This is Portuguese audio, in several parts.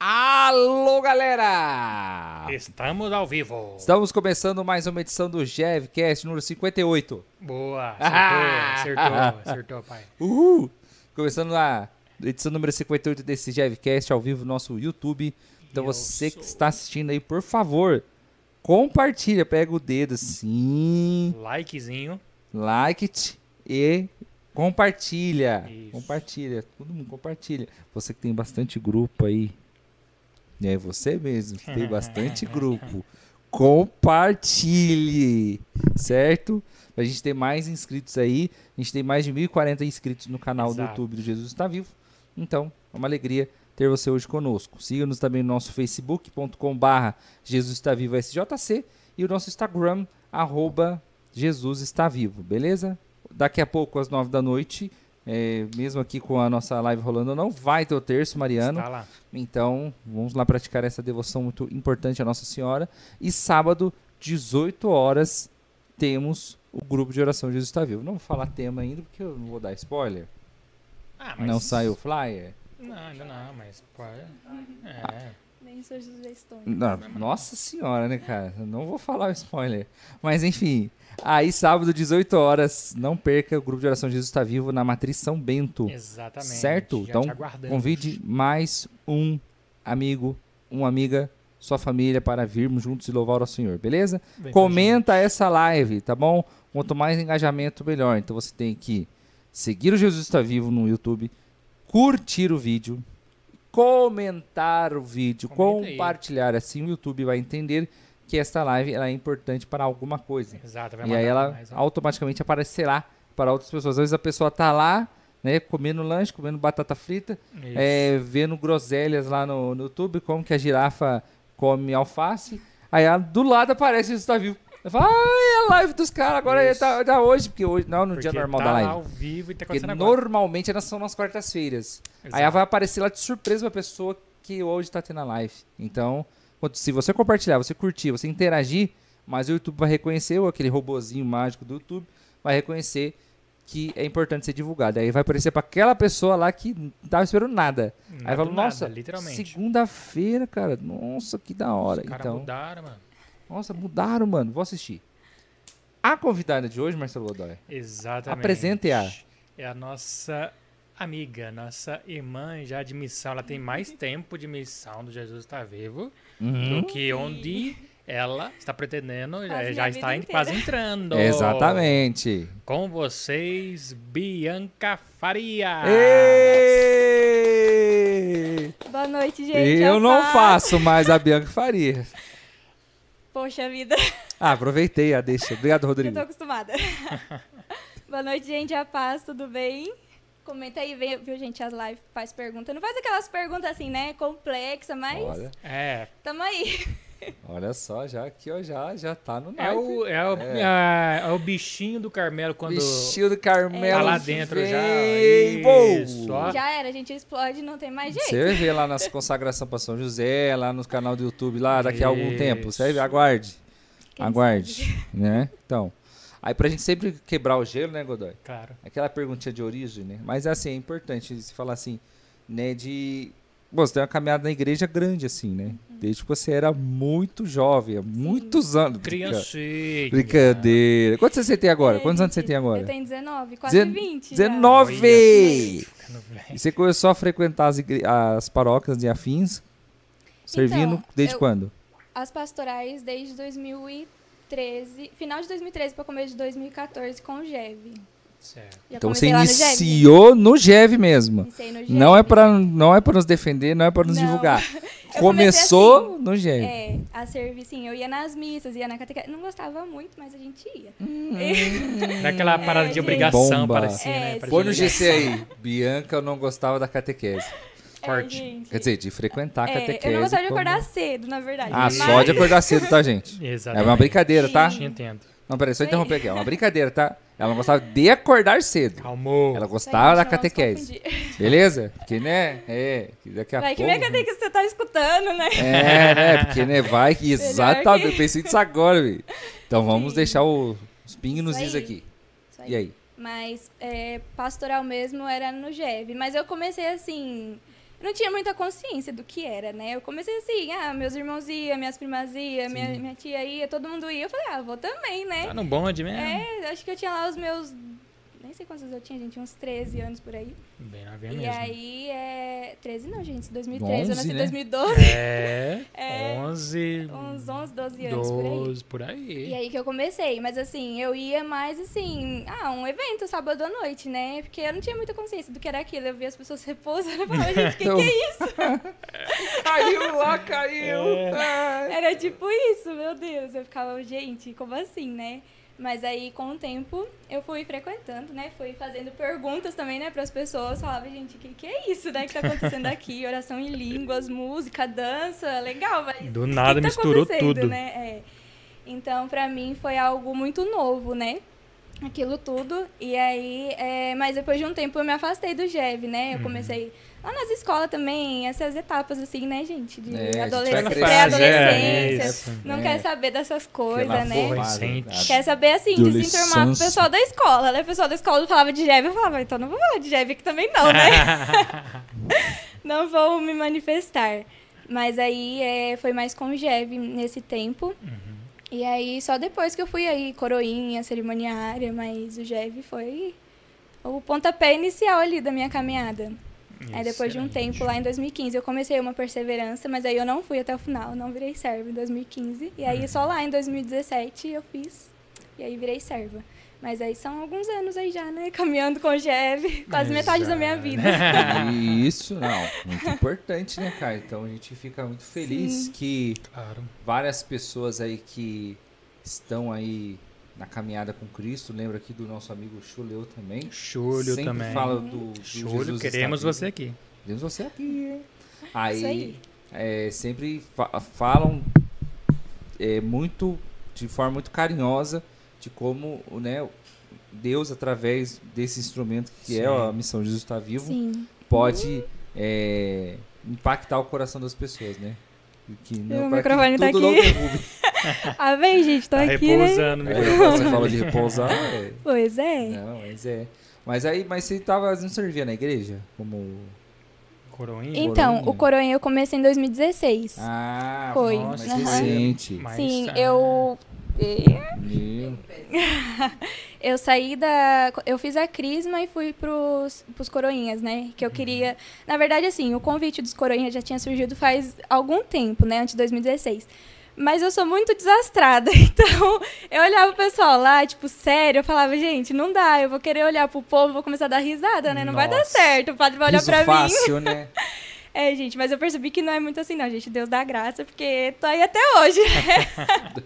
Alô, galera! Estamos ao vivo. Estamos começando mais uma edição do GevCast número 58. Boa, acertou, acertou, acertou, pai. Uhul! Começando a edição número 58 desse GevCast ao vivo no nosso YouTube. Então Eu você que sou. está assistindo aí, por favor, compartilha, pega o dedo assim, Likezinho. like it e compartilha. Isso. Compartilha, todo mundo compartilha. Você que tem bastante grupo aí, é você mesmo, tem bastante grupo. Compartilhe, certo? Pra gente ter mais inscritos aí. A gente tem mais de 1.040 inscritos no canal do Exato. YouTube do Jesus Está Vivo. Então, é uma alegria ter você hoje conosco. Siga-nos também no nosso facebook.com barra Jesus Está Vivo SJC e o nosso Instagram, arroba Jesus Está Vivo, beleza? Daqui a pouco, às nove da noite, é, mesmo aqui com a nossa live rolando, não vai ter o terço, Mariano. Está lá. Então, vamos lá praticar essa devoção muito importante à Nossa Senhora. E sábado, 18 horas, temos o grupo de oração Jesus está vivo. Não vou falar tema ainda, porque eu não vou dar spoiler. Ah, Não saiu o flyer. Não, ainda não, mas. É. Sugestões. Não, nossa senhora, né, cara? Eu Não vou falar o spoiler. Mas enfim, aí sábado, 18 horas, não perca o grupo de oração Jesus está vivo na Matriz São Bento. Exatamente. Certo? Já Então. Convide mais um amigo, uma amiga, sua família para virmos juntos e louvar ao Senhor, beleza? A Comenta essa live, tá bom? Quanto mais engajamento, melhor. Então você tem que seguir o Jesus Está Vivo no YouTube, curtir o vídeo, comentar o vídeo, Comenta aí. compartilhar. Assim o YouTube vai entender que esta live ela é importante para alguma coisa. Exato, vai E aí ela mais, ó. automaticamente aparecerá para outras pessoas. Às vezes a pessoa tá lá, né, comendo lanche, comendo batata frita, é, vendo groselhas lá no, no YouTube, como que a girafa come alface. Aí ela, do lado aparece isso tá vivo. Eu falo, ah, é a live dos caras, agora é, tá, tá hoje, porque hoje, não, no dia Porque normal tá da live. ao vivo e tá Porque acontecendo agora. normalmente elas são nas quartas-feiras. Aí ela vai aparecer lá de surpresa pra pessoa que hoje tá tendo a live. Então, se você compartilhar, você curtir, você interagir, mas o YouTube vai reconhecer, ou aquele robozinho mágico do YouTube, vai reconhecer que é importante ser divulgado. Aí vai aparecer pra aquela pessoa lá que não tava esperando nada. Nada Aí fala, nossa, segunda-feira, cara, nossa, que da hora. Os Então, mudaram, mano. Nossa, mudaram, mano, vou assistir. A convidada de hoje, Marcelo Godoy, Exatamente. Apresente-a. É a nossa amiga, nossa irmã já de missão. Ela tem mais tempo de missão do Jesus está vivo Uhum. do que onde ela está pretendendo. Já, Quase já minha está en- quase entrando. Exatamente. Com vocês, Bianca Faria. Ê! Boa noite, gente. Eu a não paz. faço mais a Bianca Faria. Poxa vida, Ah, aproveitei a deixa. Obrigado, eu Rodrigo. tô acostumada. Boa noite, gente. A paz, tudo bem? Comenta aí, vem- viu, gente, as lives, faz pergunta. Não faz aquelas perguntas assim, né, complexa, mas Olha, É, tamo aí. Olha só, já aqui, ó, já, já tá no é naipe. o, é, o, É. é- é o bichinho do Carmelo quando Bichinho do Carmelo. tá lá dentro já. vem. Isso, Uou! ó. Já era, a gente explode, não tem mais jeito. Você ver lá nas consagração para São José, lá no canal do YouTube, lá daqui a algum Isso. tempo. Você ver, aguarde. Quem aguarde. Né? Então. Aí pra gente sempre quebrar o gelo, né, Godoy? Claro. Aquela perguntinha de origem, né? Mas assim, é importante se falar assim, né, de... Bom, você tem uma caminhada na igreja grande, assim, né? Desde que você era muito jovem, há muitos anos. Criancinha. Brincadeira. Quantos você tem agora? É, Quantos anos você tem agora? Eu tenho 19, quase Dezen- 20. já. 19! Ficando velho. E você começou a frequentar as, as paróquias de afins? Servindo Então, desde eu- quando? As pastorais desde 2013, final de 2013 para começo de 2014 com o GEV. Certo. Então você iniciou no GEV mesmo. No GEV. Não é para não é para nos defender, não é para nos Não. divulgar. Eu Começou comecei no GEV. É, a servir, sim. Eu ia nas missas, ia na catequese. Não gostava muito, mas a gente ia. Daquela parada de gente. obrigação, Bomba. parecia, né? É, Parecia Põe no obrigação. GC aí. Bianca, eu não gostava da catequese. Corte. É. Quer dizer, de frequentar a É, catequese. eu não gostava de como- acordar cedo, na verdade. Ah, mas... só de acordar cedo, tá, gente? É Exatamente. uma brincadeira, tá? Sim. Entendo. Não, peraí, só interromper aqui. É uma brincadeira, tá? Ela não gostava de acordar cedo. Calmou. Ela gostava da catequese. Beleza? Porque, né? É, que daqui a Vai que pouco... minha catequese você tá escutando, né? É, né? Porque, né? Vai que exatamente. que- Eu pensei nisso agora, velho. Então vamos Sim. deixar o- os pingos nos is aqui. Isso aí. E aí? Mas é, pastoral mesmo era no GEV. Mas eu comecei assim. Eu não tinha muita consciência do que era, né? Eu comecei assim, ah, meus irmãos iam, minhas primas iam, minha, minha tia ia, todo mundo ia. Eu falei, ah, vou também, né? Tá no bonde mesmo. É, acho que eu tinha lá os meus. Nem sei quantos eu tinha, gente, uns 13 anos por aí. Bem novinha e mesmo. aí é. 13 não, gente, 2013, eu 11, nasci em né? 2012. É, É, 11, Uns 11, 12 anos por aí. 12, por aí. E aí que eu comecei, mas assim, eu ia mais assim, ah, um evento sábado à noite, né? Porque eu não tinha muita consciência do que era aquilo. Eu via as pessoas repousando e falava, gente, o que, Então- que é isso? Caiu lá, caiu. É. Era tipo isso, meu Deus. Eu ficava, gente, como assim, né? Mas aí, com o tempo, eu fui frequentando, né? Fui fazendo perguntas também, né, pras pessoas. Falava, gente, o que, que é isso, né, que tá acontecendo aqui? Oração em línguas, música, dança, legal, mas. Do o que nada que tá misturou tudo. Né? É. Então, pra mim, foi algo muito novo, né? Aquilo tudo. E aí, é, mas depois de um tempo eu me afastei do GEV, né? Uhum. Eu comecei lá nas escolas também, essas etapas assim, né, gente? De É, adolescência, crescendo, pré-adolescência. é. Não É. quer saber dessas coisas, né? Recente. Quer saber, assim, desinformar pro Adolescência. pessoal da escola, né? O pessoal da escola falava de GEV, eu falava, então não vou falar de GEV aqui também não, né? não vou me manifestar. Mas aí é, foi mais com o GEV nesse tempo. E aí, só depois que eu fui aí, coroinha, cerimoniária, mas o GEV foi o pontapé inicial ali da minha caminhada. Aí depois de um tempo, lá em 2015, eu comecei uma perseverança, mas aí eu não fui até o final, não virei serva em 2015. E aí só lá em 2017 eu fiz, e aí virei serva. Mas aí são alguns anos aí já, né? Caminhando com o GEV, quase metade da minha vida. Isso, não. Muito importante, né, cara? Então a gente fica muito feliz Sim. que Claro. várias pessoas aí que estão aí na caminhada com Cristo, lembra aqui do nosso amigo Chuleu também. Júlio Sempre também. fala do, do Júlio, Jesus queremos você aqui. Queremos você aqui, hein? Isso Aí, aí. é, sempre fa- falam é, muito, de forma muito carinhosa, de como né, Deus, através desse instrumento que é Sim. a missão Jesus está vivo, Sim. pode é, impactar o coração das pessoas, né? Que O pra que microfone tá aqui. Ah, bem, gente, tô Tá aqui, né? repousando. né? Você fala de repousar, é, Pois é. não, mas é. Mas aí, mas você tava, não servia na igreja? Como. Coroinha. Então, Coroinha. o Coroinha eu comecei em 2016. Ah, Foi, mais aham. recente. Sim, ah, eu. Eu saí da. Eu fiz a Crisma e fui pros, pros Coroinhas, né? Que eu queria. Na verdade, assim, o convite dos Coroinhas já tinha surgido faz algum tempo, né? Antes de 2016. Mas eu sou muito desastrada. Então, eu olhava o pessoal lá, tipo, sério, eu falava, gente, não dá, eu vou querer olhar pro povo, vou começar a dar risada, né? Não vai dar Nossa. certo. O padre vai olhar pra mim. fácil, né? É, gente, mas eu percebi que não é muito assim, não, gente. Deus dá graça, porque tô aí até hoje, né?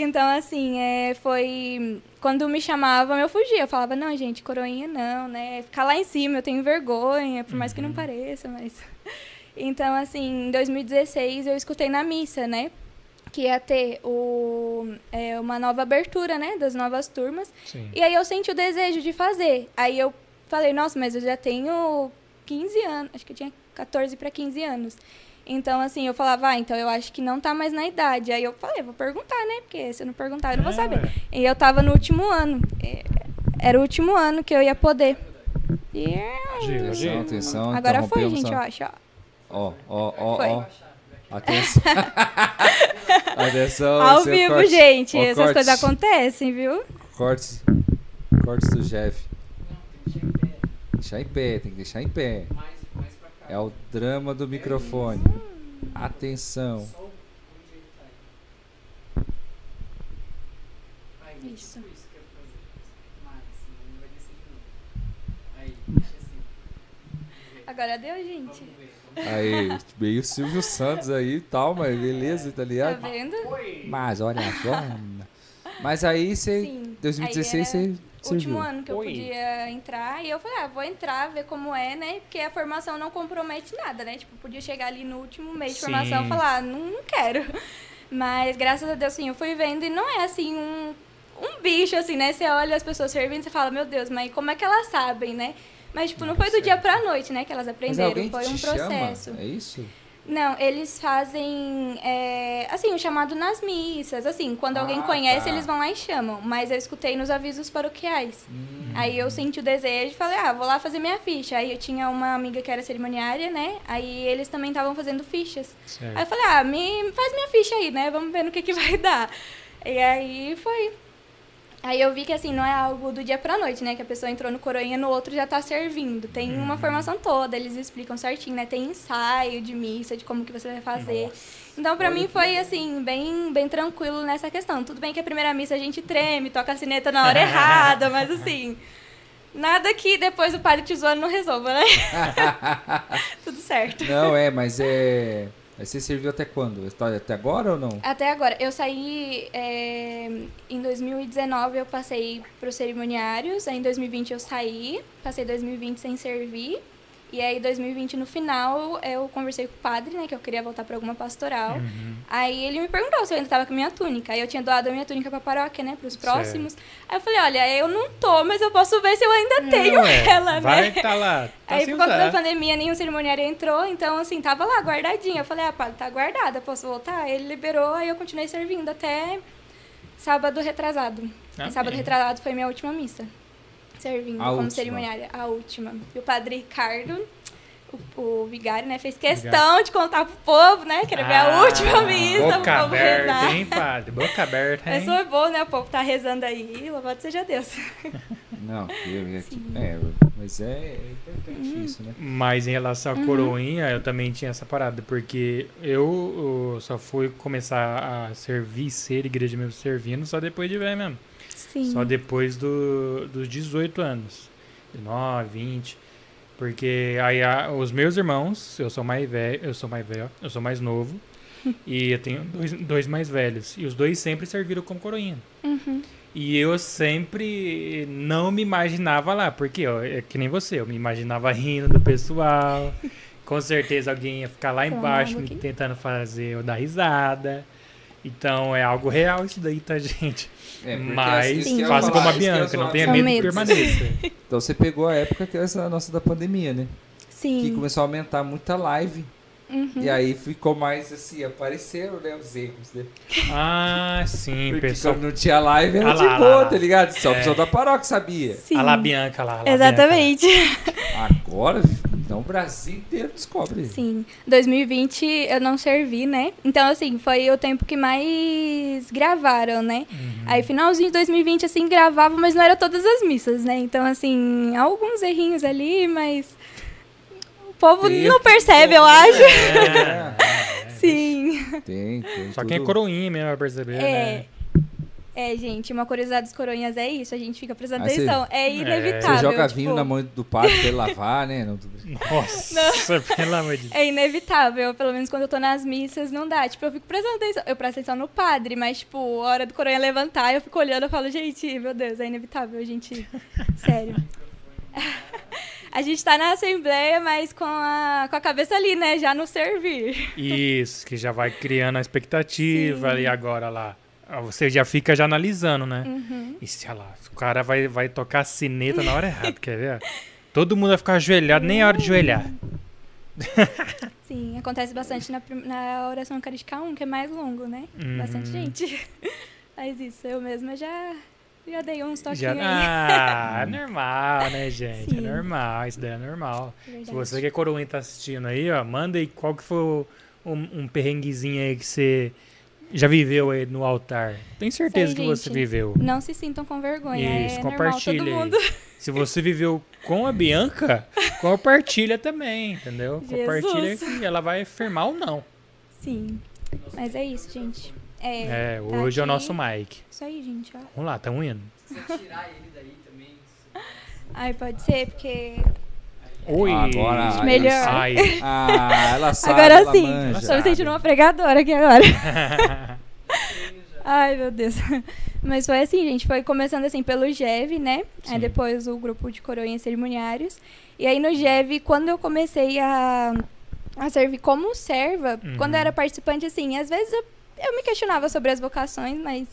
Então, assim, é, foi. Quando me chamavam, eu fugia. Eu falava, não, gente, coroinha não, né? Ficar lá em cima, eu tenho vergonha, por mais que não pareça, mas. Então, assim, em 2016 eu escutei na missa, né? Que ia ter o, é, uma nova abertura, né? Das novas turmas. Sim. E aí eu senti o desejo de fazer. Aí eu falei, nossa, mas eu já tenho 15 anos, acho que eu tinha 14 para 15 anos. Então, assim, eu falava, ah, então eu acho que não tá mais na idade. Aí eu falei, vou perguntar, né? Porque se eu não perguntar, eu não vou É, saber. E eu tava no último ano. É, Era o último ano que eu ia poder. E Atenção, Gil. atenção. agora foi, gente, eu acho, ó. Ó, ó, ó. Atenção. Atenção. Ao é o vivo, corte. gente. Ó, essas cortes. coisas acontecem, viu? Cortes. Cortes do Jeff. Deixar em pé, tem que deixar em pé. É o drama do microfone. Atenção. Isso. Agora deu, gente. Aí, meio Silvio Santos aí e tal, mas beleza, tá Tá ligado? vendo? Mas olha só. Mas aí você. Sim. 2016 Aí você último serviu. ano que eu Oi. podia entrar. E eu falei, ah, vou entrar, ver como é, né? Porque a formação não compromete nada, né? Tipo, podia chegar ali no último mês de Sim. formação e falar, ah, não, não quero. Mas graças a Deus, assim, eu fui vendo e não é assim um, um bicho, assim, né? Você olha as pessoas servindo e você fala, meu Deus, mas como é que elas sabem, né? Mas, tipo, não foi do dia pra noite, né? Que elas aprenderam. Foi te um chama? processo. É isso? Não, eles fazem, é, assim, o chamado nas missas. Assim, quando alguém Ah, conhece, tá. eles vão lá e chamam. Mas eu escutei nos avisos paroquiais. Hum. Aí eu senti o desejo e falei, ah, vou lá fazer minha ficha. Aí eu tinha uma amiga que era cerimoniária, né? Aí eles também estavam fazendo fichas. Aí eu Certo. falei, ah, me faz minha ficha aí, né? Vamos ver no que, que vai dar. E aí foi. Aí eu vi que assim, não é algo do dia pra noite, né? Que a pessoa entrou no coroinha, no outro já tá servindo. Tem uma formação toda, eles explicam certinho, né? Tem ensaio de missa, de como que você vai fazer. Então, pra Olha mim foi assim, bem, bem tranquilo nessa questão. Tudo bem que a primeira missa a gente treme, toca a sineta na hora errada, mas assim, nada que depois o padre te zoando não resolva, né? Tudo certo. Não, é, mas é. Mas você serviu até quando? Está Até agora ou não? Até agora, eu saí é, em 2019, eu passei para os cerimoniários, aí em 2020 eu saí, passei 2020 sem servir, e aí 2020 no final eu conversei com o padre, né, que eu queria voltar para alguma pastoral. Uhum. Aí ele me perguntou se eu ainda tava com a minha túnica. Aí eu tinha doado a minha túnica pra paróquia, né? Pros Certo. próximos. Aí eu falei, olha, eu não tô, mas eu posso ver se eu ainda tenho Ué, ela, Vai né? tá lá. Tá Aí por conta da pandemia, nenhum cerimoniário entrou, então assim, tava lá guardadinha. Eu falei, ah, padre, tá guardada, posso voltar? Aí Ele liberou, aí eu continuei servindo até sábado retrasado. Amém. E sábado retrasado foi minha última missa. Servindo A como última. cerimoniária, a última. E o padre Ricardo, o, o vigário, né, fez questão Vigário. de contar pro povo, né, que era Ah, última missa, pro Boca povo rezar. aberta, hein, padre? Boca aberta, hein? Isso é bom, né? O povo tá rezando aí. Louvado seja Deus. Não, eu, é, é, mas é, é importante isso, né? Mas em relação à Uhum. coroinha, eu também tinha essa parada, porque eu, uh, só fui começar a servir, ser igreja mesmo servindo, só depois de velho mesmo. Sim. Só depois do, dos 18 anos. 19, 20. Porque aí a- os meus irmãos, eu sou mais velho, eu sou mais velho, eu sou mais novo. e eu tenho dois, dois mais velhos. E os dois sempre serviram como coroinha. Uhum. E eu sempre não me imaginava lá, porque ó, é que nem você, eu me imaginava rindo do pessoal. Com certeza alguém ia ficar lá embaixo me tentando fazer eu dar risada. Então é algo real isso daí, tá, gente? É, Mas que ia faça como a que Bianca, não tenha medo que medos. permaneça. Então você pegou a época que é essa nossa da pandemia, né? Que Sim. começou a aumentar muita live. Uhum. E aí ficou mais assim, apareceram, né, os erros, né? Ah, sim, Porque pessoal. quando não tinha live era Ah de lá, boa, lá, lá. tá ligado? Só o É. pessoal da paróquia sabia. Sim. A lá Bianca lá. a lá Exatamente. Agora, então o Brasil inteiro descobre. Sim. 2020 eu não servi, né? Então, assim, foi o tempo que mais gravaram, né? Uhum. Aí, finalzinho de 2020, assim, gravava, mas não era todas as missas, né? Então, assim, alguns errinhos ali, mas. O povo Tempo, não percebe, eu tempo, acho. É, Sim. tem, tem. Só quem é tudo. coroinha mesmo vai perceber, É. né? É, gente, uma curiosidade dos coronhas é isso, a gente fica prestando Aí atenção. É inevitável. Você joga tipo, vinho na mão do padre pra ele lavar, né? Não, Nossa, pelo amor de Deus. É inevitável, pelo menos quando eu tô nas missas, não dá. Tipo, eu fico prestando atenção. Eu presto atenção no padre, mas, tipo, a hora do coronha levantar, eu fico olhando e falo, gente, meu Deus, é inevitável, gente. Sério. a gente tá na assembleia, mas com a, com a cabeça ali, né? Já no servir. Isso, que já vai criando a expectativa Sim. ali agora lá. Ah, Você já fica já analisando, né? Uhum. E se olha lá, o cara vai, vai tocar a sineta na hora errada, quer ver? Todo mundo vai ficar ajoelhado, nem a hora de ajoelhar. Sim, acontece bastante na, na oração eucarística 1, que é mais longo, né? Uhum. Bastante gente faz isso. Eu mesma já, já dei uns toquinhos Já, aí. ah, é normal, né, gente? Sim. É normal, isso daí é normal. Se Verdade. você que é coroinha tá assistindo aí, ó, manda aí qual que foi um, um perrenguezinho aí que você já viveu aí no altar. Tenho certeza aí, que você gente. viveu. Não se sintam com vergonha. Isso, é compartilha normal, aí. todo mundo. Se você viveu com a Bianca, compartilha também, entendeu? Jesus. Compartilha que ela vai afirmar ou não. Sim. Mas é isso, gente. É, É, tá hoje é o nosso Mike. Isso aí, gente, ó. Vamos lá, tamo indo. Se você tirar ele daí também. Ai, pode ser, porque. Oi! Agora, Melhor. Ai. Ah, ela sabe, agora ela sim. manja. Tô me sentindo uma pregadora aqui agora. Ai, meu Deus. Mas foi assim, gente. Foi começando assim pelo GEV, né? Sim. Aí depois o grupo de coroinhas cerimoniários. E aí no GEV, quando eu comecei a, a servir como serva, Uhum. quando eu era participante, assim, às vezes eu, eu me questionava sobre as vocações, mas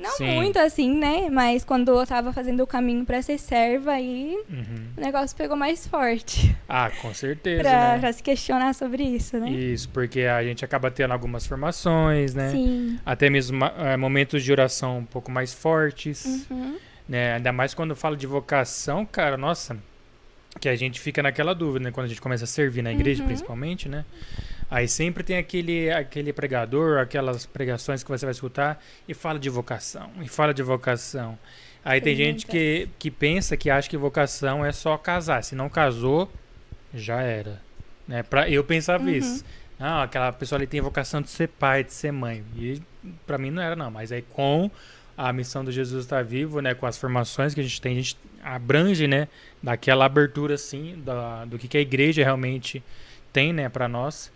Não Sim. muito assim, né? Mas quando eu tava fazendo o caminho pra ser serva, aí Uhum. o negócio pegou mais forte. Ah, com certeza, Pra, né? pra se questionar sobre isso, né? Isso, porque a gente acaba tendo algumas formações, né? Sim. Até mesmo eh, momentos de oração um pouco mais fortes, Uhum. né? Ainda mais quando fala de vocação, cara, nossa, que a gente fica naquela dúvida, né? Quando a gente começa a servir na igreja, Uhum. principalmente, né? Aí sempre tem aquele, aquele pregador, aquelas pregações que você vai escutar e fala de vocação, e fala de vocação. Aí tem Tem gente que, que pensa, que acha que vocação é só casar. Se não casou, já era. Né? Pra, eu pensava Uhum. isso. Não, aquela pessoa ali tem vocação de ser pai, de ser mãe. E pra mim não era, não. Mas aí com a missão do Jesus estar vivo, né? Com as formações que a gente tem, a gente abrange, né? Daquela abertura, assim, da, do que, que a igreja realmente tem, né? Pra nós.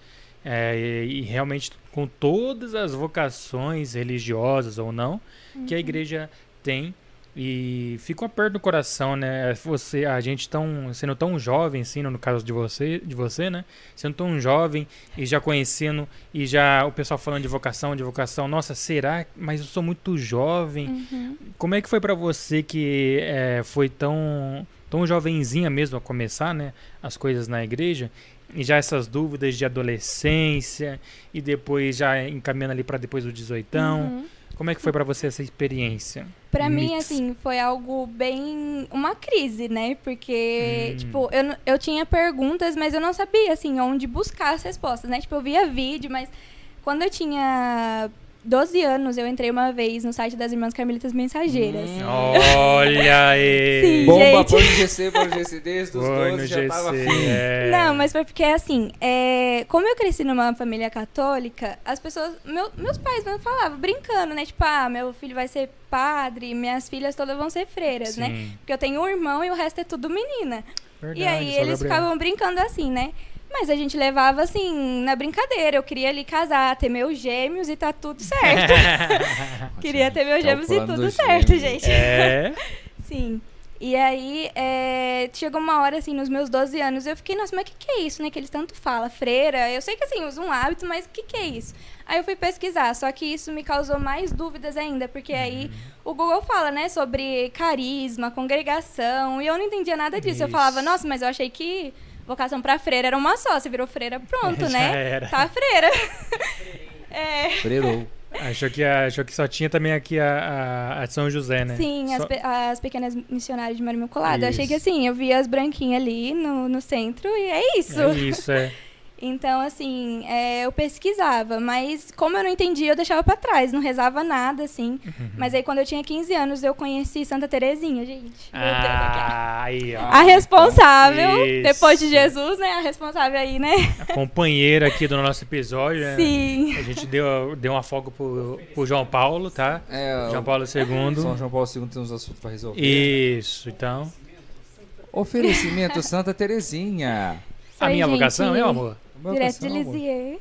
É, e, e realmente com todas as vocações religiosas ou não que a igreja tem e fica um aperto no coração, né? Você, a gente tão sendo tão jovem, assim, no caso de você, de você, né? Sendo tão jovem e já conhecendo e já o pessoal falando de vocação, de vocação. Nossa, será? Mas eu sou muito jovem. Uhum. Como é que foi pra você que é, foi tão tão jovenzinha mesmo a começar, né? As coisas na igreja e já essas dúvidas de adolescência e depois já encaminhando ali pra depois do 18. Uhum. Como é que foi pra você essa experiência? Pra mim, assim, foi algo bem. uma crise, né? Porque, Hum. tipo, eu, eu tinha perguntas, mas eu não sabia, assim, onde buscar as respostas, né? Tipo, eu via vídeo, mas quando eu tinha 12 anos, eu entrei uma vez no site das Irmãs Carmelitas Mensageiras. Hum. Olha aí! Sim. Bomba, gente. põe no GC, põe no GC desde os Foi 12 no já tava GC, afim. é. Não, mas foi porque, assim, é, como eu cresci numa família católica, as pessoas. meu- meus pais mesmo falavam, brincando, né? Tipo, ah, meu filho vai ser padre, minhas filhas todas vão ser freiras, né? Sim, Porque eu tenho um irmão e o resto é tudo menina. verdade, e aí eles Gabriel. ficavam brincando assim, né? Mas a gente levava assim, na brincadeira. Eu queria ali casar, ter meus gêmeos e tá tudo certo. queria ter meus o gêmeos e tudo certo, gêmeos. gente. É, Sim. E aí, é, chegou uma hora, assim, nos meus 12 anos, eu fiquei, nossa, mas o que, que é isso, né? Que eles tanto falam, freira. Eu sei que, assim, usa um hábito, mas o que, que é isso? Aí eu fui pesquisar, só que isso me causou mais dúvidas ainda, porque aí Uhum. o Google fala, né, sobre carisma, congregação, e eu não entendia nada disso. Eu falava, Isso. nossa, mas eu achei que vocação pra freira era uma só, você virou freira, pronto, Já né? era. Tá freira. é. Freirou. achou que, achou que só tinha também aqui a, a, a de São José, né? Sim, as, Só- pe- as pequenas missionárias de Maria Imaculada. Eu achei que assim, eu via as branquinhas ali no, no centro e é isso. É isso, é. Então, assim, é, eu pesquisava, mas como eu não entendia, eu deixava pra trás, não rezava nada, assim. Uhum. Mas aí, quando eu tinha 15 anos, eu conheci Santa Terezinha, gente. Ah, aí, ó. A responsável, Isso. depois de Jesus, né? A responsável aí, né? A companheira aqui do nosso episódio, né? Sim. A gente deu, deu uma folga pro, pro João Paulo, tá? É, João Paulo II. São João Paulo II tem uns assuntos pra resolver. Isso, então. Oferecimento Santa Terezinha. A minha gente. vocação, meu amor. Direto de. Lisieux.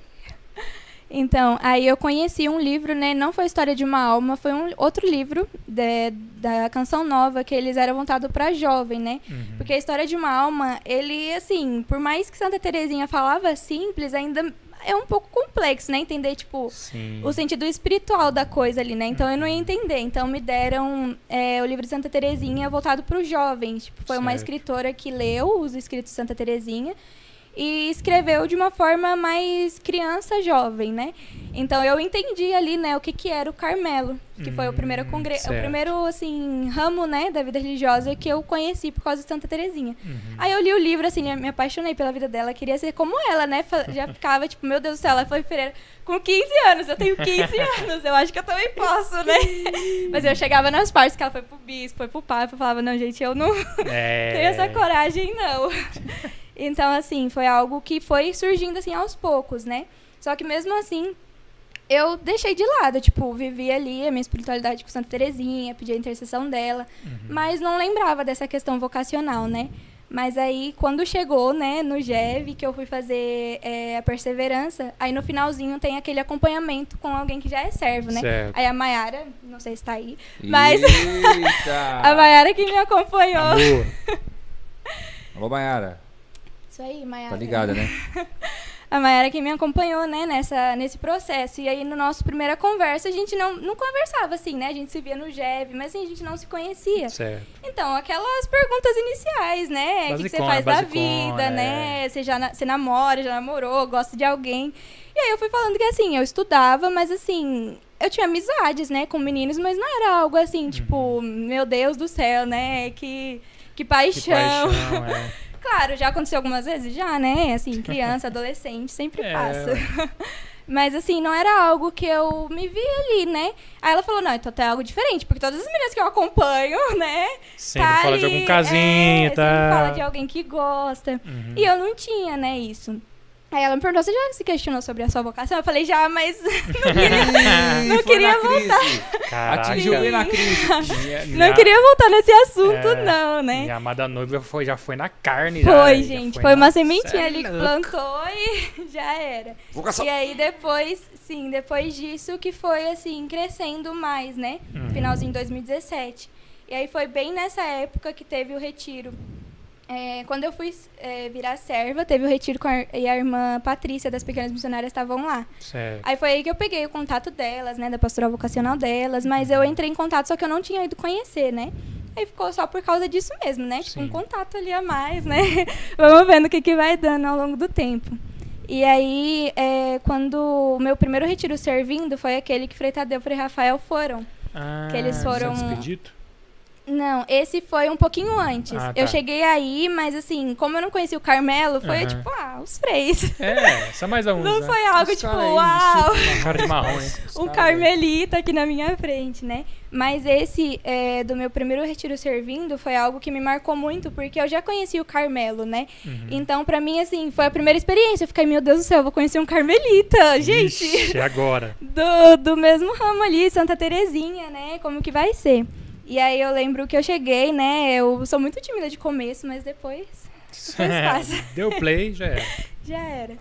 Então, aí eu conheci um livro, né? Não foi História de uma Alma, foi um outro livro de- da Canção Nova, que eles eram voltados pra jovem, né? Uhum. Porque a História de uma Alma, ele, assim, por mais que Santa Terezinha falava simples, ainda é um pouco complexo, né? Entender, tipo, Sim. o sentido espiritual da coisa ali, né? Então eu não ia entender. Então me deram é, o livro de Santa Terezinha voltado para os jovens. Tipo, foi uma Certo. escritora que leu os escritos de Santa Terezinha e escreveu de uma forma mais criança jovem, né? Então eu entendi ali, né, o que que era o Carmelo, que foi o primeiro Hum, congre... o certo. primeiro assim ramo, né, da vida religiosa que eu conheci por causa de Santa Terezinha. Uhum. Aí eu li o livro, assim, me apaixonei pela vida dela, queria ser como ela, né? Já ficava, tipo, meu Deus do céu, ela foi freira com 15 anos, eu tenho 15 anos, eu acho que eu também posso, né? Mas eu chegava nas partes que ela foi pro bispo, foi pro papa, eu falava, não, gente, eu não É... tenho essa coragem, não. Então, assim, foi algo que foi surgindo, assim, aos poucos, né? Só que mesmo assim, eu deixei de lado, tipo, vivi ali a minha espiritualidade com Santa Terezinha, pedi a intercessão dela, Uhum. mas não lembrava dessa questão vocacional, né? Mas aí, quando chegou, né, no GEV, que eu fui fazer é, a perseverança, aí no finalzinho tem aquele acompanhamento com alguém que já é servo, né? Certo. Aí a Mayara, não sei se tá aí, mas Eita! a Mayara que me acompanhou. Amor. Alô, Mayara. Isso aí, Mayara. Tá ligada, né? a Mayara que me acompanhou, né, nessa, nesse processo. E aí, no nosso primeira conversa, a gente não, não conversava assim, né? A gente se via no GEV, mas assim, a gente não se conhecia. Certo. Então, aquelas perguntas iniciais, né? O que, que você Basicona, faz da vida, é. né? Você já na- você namora, já namorou, gosta de alguém. E aí eu fui falando que assim, eu estudava, mas assim, eu tinha amizades, né, com meninos, mas não era algo assim, tipo, meu Deus do céu, né? Que, que Que paixão. paixão, é. Claro, já aconteceu algumas vezes, já, né? Assim, criança, adolescente, sempre É, passa. Mas assim, não era algo que eu me via ali, né? Aí ela falou, não, então tem algo diferente, porque todas as meninas que eu acompanho, né? Sempre tá fala de ali, algum casinho é, e sempre fala de alguém que gosta. Uhum. E eu não tinha, né, isso. Aí ela me perguntou, você já se questionou sobre a sua vocação? Eu falei, já, mas não foi queria na crise. Caraca. Atingiu na crise. Minha- não minha- queria voltar nesse assunto, É, não, né? Minha amada noiva foi, já foi na carne. já, Foi, já gente. foi Foi na- uma sementinha é ali que plantou e já era. Vocação. E aí depois, sim, depois disso que foi assim, crescendo mais, né? Uhum. Finalzinho de 2017. E aí foi bem nessa época que teve o retiro. É, quando eu fui é, virar serva, teve o retiro com a, e a irmã Patrícia das Pequenas Missionárias estavam lá. Certo. Aí foi aí que eu peguei o contato delas, né, da pastoral vocacional delas, mas eu entrei em contato, só que eu não tinha ido conhecer, né? Aí ficou só por causa disso mesmo, né? Tipo, um contato ali a mais, né? Vamos vendo o que, que vai dando ao longo do tempo. E aí, é, quando o meu primeiro retiro servindo foi aquele que Frei Tadeu e Frei Rafael foram. Ah, que eles foram- Expedito? Não, esse foi um pouquinho antes. Ah, Eu tá. cheguei aí, mas assim, como eu não conhecia o Carmelo, foi Aham. tipo, ah, os freis. É, só mais um. Não né? foi algo Os tipo, uau. Cara de marrom, né? Os um carmelita aqui na minha frente, né? Mas esse é, do meu primeiro retiro servindo foi algo que me marcou muito, porque eu já conheci o Carmelo, né? Uhum. Então, pra mim, assim, foi a primeira experiência. Eu fiquei, meu Deus do céu, eu vou conhecer um carmelita, gente! Ixi, agora. Do, do mesmo ramo ali, Santa Terezinha, né? Como que vai ser? E aí eu lembro que eu cheguei, né? Eu sou muito tímida de começo, mas depois fácil. Deu play, já era. já era.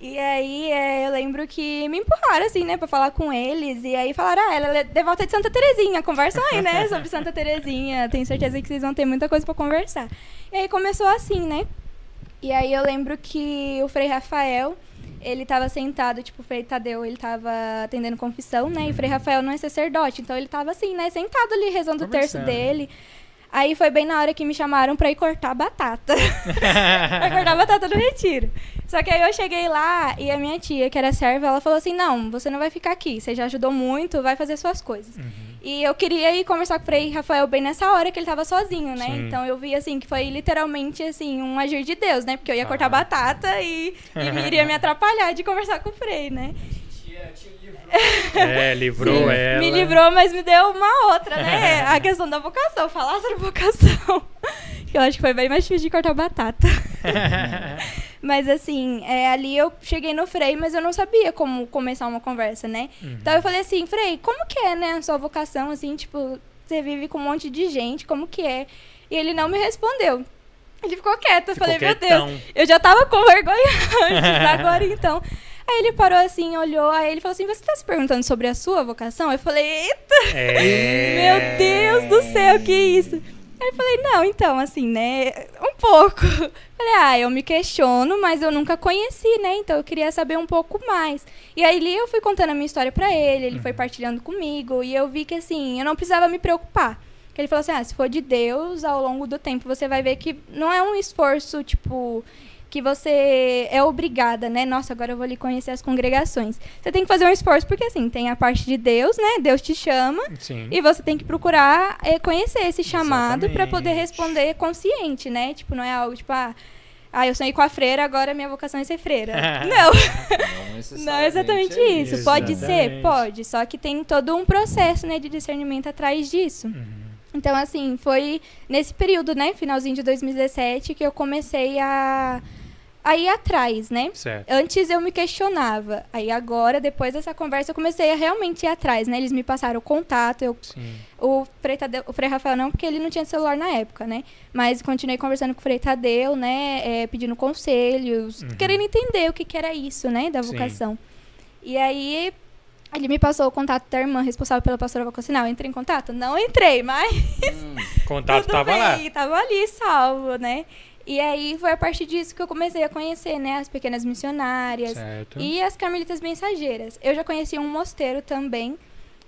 E aí é, eu lembro que me empurraram, assim, né, pra falar com eles. E aí falaram, ah, ela é devota de Santa Terezinha. Conversa aí, né, sobre Santa Terezinha. Tenho certeza que vocês vão ter muita coisa pra conversar. E aí começou assim, né? E aí eu lembro que o Frei Rafael, ele tava sentado, tipo, o Frei Tadeu, ele tava atendendo confissão, né? E o Frei Rafael não é sacerdote, então ele tava assim, né, sentado ali rezando o terço dele. Aí foi bem na hora que me chamaram pra ir cortar batata. pra cortar batata no retiro. Só que aí eu cheguei lá e a minha tia, que era serva, ela falou assim: Não, você não vai ficar aqui, você já ajudou muito, vai fazer suas coisas. Uhum. E eu queria ir conversar com o Frei Rafael bem nessa hora que ele tava sozinho, né? Sim. Então eu vi assim que foi literalmente assim um agir de Deus, né? Porque eu ia cortar Ah. batata e, e me iria me atrapalhar de conversar com o Frei, né? É, livrou Sim, ela. Me livrou, mas me deu uma outra, né? A questão da vocação, falar sobre vocação. Que eu acho que foi bem mais difícil de cortar batata. Mas assim, é, ali eu cheguei no Frei, mas eu não sabia como começar uma conversa, né? Uhum. Então eu falei assim, Frei, como que é, né, a sua vocação, assim, tipo, você vive com um monte de gente, como que é? E ele não me respondeu. Ele ficou quieto, eu Ficou falei, meu quietão. Deus, eu já tava com vergonha antes, agora então. Aí ele parou assim, olhou, aí ele falou assim, você tá se perguntando sobre a sua vocação? Eu falei, eita, É... meu Deus do céu, que isso? Aí eu falei, não, então, assim, né, um pouco. Falei, ah, eu me questiono, mas eu nunca conheci, né, então eu queria saber um pouco mais. E aí ali eu fui contando a minha história pra ele, ele foi partilhando comigo, e eu vi que, assim, eu não precisava me preocupar. Que ele falou assim, ah, se for de Deus, ao longo do tempo você vai ver que não é um esforço, tipo, que você é obrigada, né? Nossa, agora eu vou ali conhecer as congregações. Você tem que fazer um esforço, porque assim, tem a parte de Deus, né? Deus te chama, Sim. e você tem que procurar eh, conhecer esse chamado para poder responder consciente, né? Tipo, não é algo tipo, ah, ah, eu sonhei com a freira, agora minha vocação é ser freira. não, Não, não é exatamente é isso. Pode ser? Exatamente. Pode. Só que tem todo um processo, né, de discernimento atrás disso. Uhum. Então, assim, foi nesse período, né, finalzinho de 2017, que eu comecei a, a ir atrás, né? Certo. Antes eu me questionava. Aí agora, depois dessa conversa, eu comecei a realmente ir atrás, né? Eles me passaram o contato, eu Sim. o Frei, Tadeu, o Frei Rafael não, porque ele não tinha celular na época, né? Mas continuei conversando com o Frei Tadeu, né? é, pedindo conselhos, Uhum. querendo entender o que, que era isso, né? Da Sim. vocação. E aí, ele me passou o contato da irmã responsável pela pastora vocacional. Entrei em contato? Não entrei, mas Contato tudo tava lá. bem, tava ali salvo, né? E aí foi a partir disso que eu comecei a conhecer, né, as pequenas missionárias Certo. e as carmelitas mensageiras. Eu já conhecia um mosteiro também,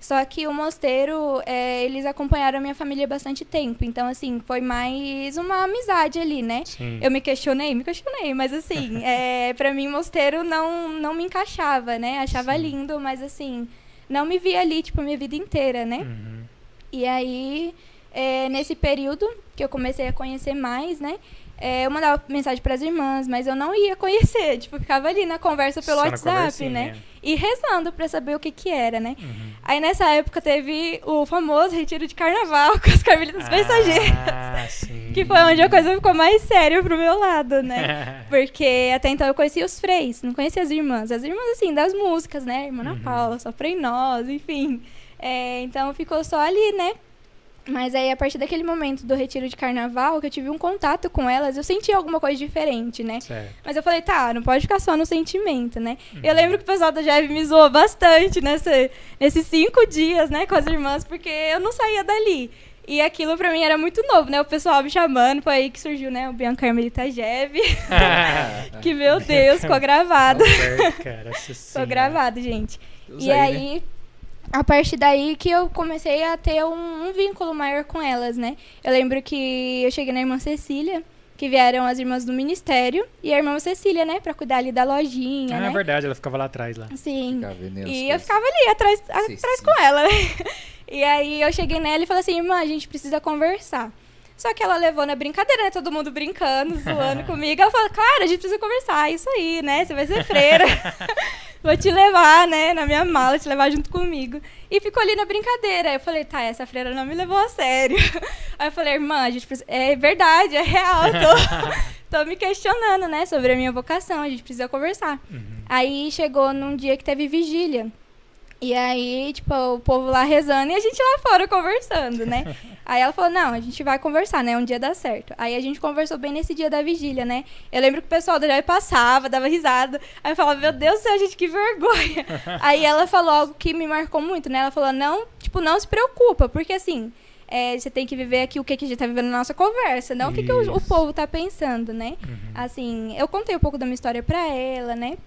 só que o mosteiro, é, eles acompanharam a minha família bastante tempo. Então, assim, foi mais uma amizade ali, né? Sim. Eu me questionei, me questionei, mas assim, é, para mim mosteiro não, não me encaixava, né? Achava Sim. lindo, mas assim, não me via ali, tipo, a minha vida inteira, né? Uhum. E aí, é, nesse período que eu comecei a conhecer mais, né? É, eu mandava mensagem para as irmãs, mas eu não ia conhecer, tipo, ficava ali na conversa pelo Só WhatsApp, né? E rezando para saber o que que era, né? Uhum. Aí nessa época teve o famoso retiro de carnaval com as carmelitas mensageiras. Ah, sim. Que foi onde a coisa ficou mais séria pro meu lado, né? Porque até então eu conhecia os freis, não conhecia as irmãs. As irmãs, assim, das músicas, né? Irmã Ana Uhum. Paula, Só em Nós, enfim. É, então ficou só ali, né? Mas aí, a partir daquele momento do retiro de carnaval, que eu tive um contato com elas, eu senti alguma coisa diferente, né? Certo. Mas eu falei, tá, não pode ficar só no sentimento, né? Uhum. Eu lembro que o pessoal da Jev me zoou bastante nessa, nesses cinco dias, né, com as irmãs, porque eu não saía dali. E aquilo pra mim era muito novo, né? O pessoal me chamando, foi aí que surgiu, né, o Bianca Carmelita Jev, que, meu Deus, ficou gravado. Cara, nossa Ficou senhora. gravado, gente. Deus E aí, né? A partir daí que eu comecei a ter um, um vínculo maior com elas, né? Eu lembro que eu cheguei na irmã Cecília, que vieram as irmãs do ministério, e a irmã Cecília, né, pra cuidar ali da lojinha, Ah, né? é verdade, ela ficava lá atrás lá. Sim. As E eu ficava ali atrás, atrás com ela, né? E aí eu cheguei nela e falei assim, irmã, a gente precisa conversar. Só que ela levou na brincadeira, né? Todo mundo brincando, zoando comigo. Ela falou, claro, a gente precisa conversar, isso aí, né? Você vai ser freira. Vou te levar, né, na minha mala, te levar junto comigo. E ficou ali na brincadeira. Aí eu falei, tá, essa freira não me levou a sério. Aí eu falei, irmã, a gente precisa... É verdade, é real. Tô, tô me questionando, né, sobre a minha vocação. A gente precisa conversar. Uhum. Aí chegou num dia que teve vigília. E aí, tipo, o povo lá rezando e a gente lá fora conversando, né? Aí ela falou, não, a gente vai conversar, né? Um dia dá certo. Aí a gente conversou bem nesse dia da vigília, né? Eu lembro que o pessoal da Joy passava, dava risada. Aí eu falava, meu Deus do céu, gente, que vergonha. aí ela falou algo que me marcou muito, né? Ela falou, não, tipo, não se preocupa, porque assim, é, você tem que viver aqui o que, que a gente tá vivendo na nossa conversa, não o que, que o, o Isso. povo tá pensando, né? Uhum. Assim, eu contei um pouco da minha história pra ela, né?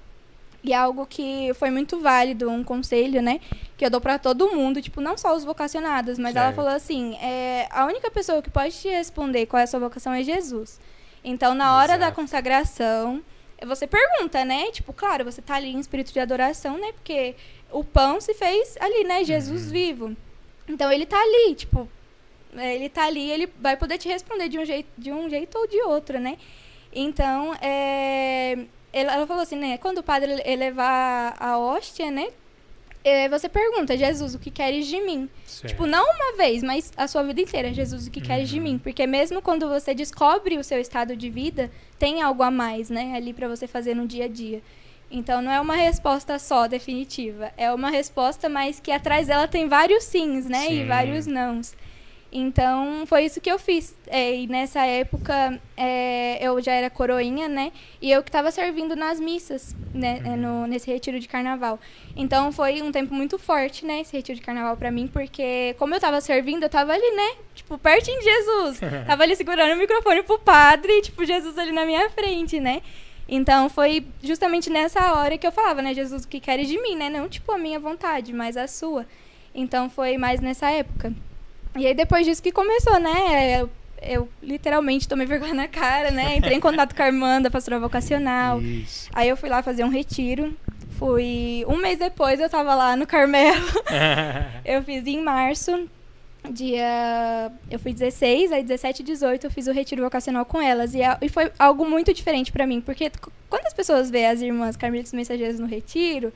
E é algo que foi muito válido, um conselho, né? Que eu dou pra todo mundo, tipo, não só os vocacionados, mas ela Certo. falou assim: é, a única pessoa que pode te responder qual é a sua vocação é Jesus. Então, na hora da Exato. consagração, você pergunta, né? Tipo, claro, você tá ali em espírito de adoração, né? Porque o pão se fez ali, né? Jesus Uhum. vivo. Então, ele tá ali, tipo, é, ele tá ali, ele vai poder te responder de um jeito, de um jeito ou de outro, né? Então, é, ela, ela falou assim, né? Quando o padre elevar a hóstia, né? é, você pergunta, Jesus, o que queres de mim? Certo. Tipo, não uma vez, mas a sua vida inteira. Jesus, o que queres de Uhum. mim? Porque mesmo quando você descobre o seu estado de vida, tem algo a mais, né? Ali pra você fazer no dia a dia. Então, não é uma resposta só definitiva. É uma resposta, mas que atrás dela tem vários sims, né? E Sim. vários nãos. Então, foi isso que eu fiz. É, e nessa época, é, eu já era coroinha, né? E eu que estava servindo nas missas, né? é, no, nesse retiro de carnaval. Então, foi um tempo muito forte, né? Esse retiro de carnaval pra mim, porque como eu tava servindo, eu tava ali, né? Tipo, pertinho de Jesus. tava ali segurando o microfone pro padre, e, tipo, Jesus ali na minha frente, né? Então, foi justamente nessa hora que eu falava, né? Jesus, o que queres de mim, né? Não, tipo, a minha vontade, mas a sua. Então, foi mais nessa época. E aí, depois disso que começou, né? Eu, eu literalmente tomei vergonha na cara, né? Entrei em contato com a irmã da pastora vocacional. Isso. Aí eu fui lá fazer um retiro. Fui. Um mês depois eu tava lá no Carmelo. Eu fiz em março. Dia. Eu fui 16, aí 17 e 18 eu fiz o retiro vocacional com elas. E, a- e foi algo muito diferente pra mim, porque quando as pessoas veem as irmãs carmelitas mensageiras no retiro,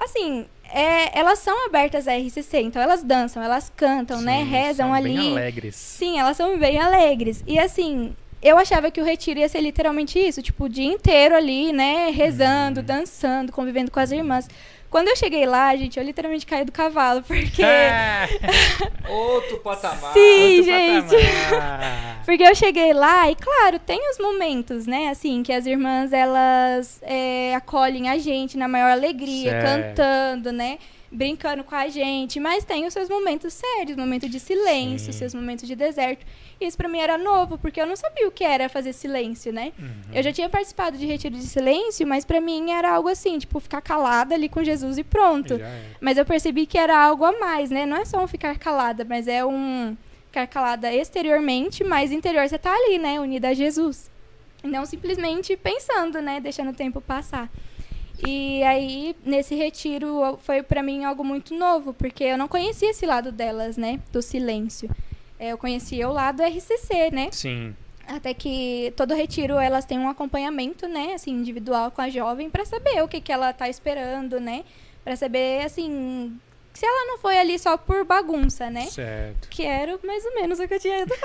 assim, é, elas são abertas a RCC, então elas dançam, elas cantam, né? Sim, Rezam são ali. Bem alegres. Sim, elas são bem alegres. E assim, eu achava que o retiro ia ser literalmente isso, tipo, o dia inteiro ali, né, rezando, Uhum. dançando, convivendo com as irmãs. Quando eu cheguei lá, gente, eu literalmente caí do cavalo, porque Ah, Outro patamar. Sim, outro gente. patamar. Porque eu cheguei lá e, claro, tem os momentos, né? Assim, que as irmãs, elas é, acolhem a gente na maior alegria, Certo. cantando, né? brincando com a gente, mas tem os seus momentos sérios, momentos de silêncio, Sim. seus momentos de deserto. E isso pra mim era novo, porque eu não sabia o que era fazer silêncio, né? Uhum. Eu já tinha participado de retiro de silêncio, mas pra mim era algo assim, tipo, ficar calada ali com Jesus e pronto. Era. Mas eu percebi que era algo a mais, né? Não é só um ficar calada, mas é um ficar calada exteriormente, mas interior você tá ali, né? Unida a Jesus. Não simplesmente pensando, né? Deixando o tempo passar. E aí, nesse retiro, foi pra mim algo muito novo, porque eu não conhecia esse lado delas, né? Do silêncio. É, Eu conhecia o lado RCC, né? Sim. Até que todo retiro elas têm um acompanhamento, né, assim, individual com a jovem pra saber o que que ela tá esperando, né? Pra saber assim, se ela não foi ali só por bagunça, né? Certo. Que era mais ou menos o que eu tinha ido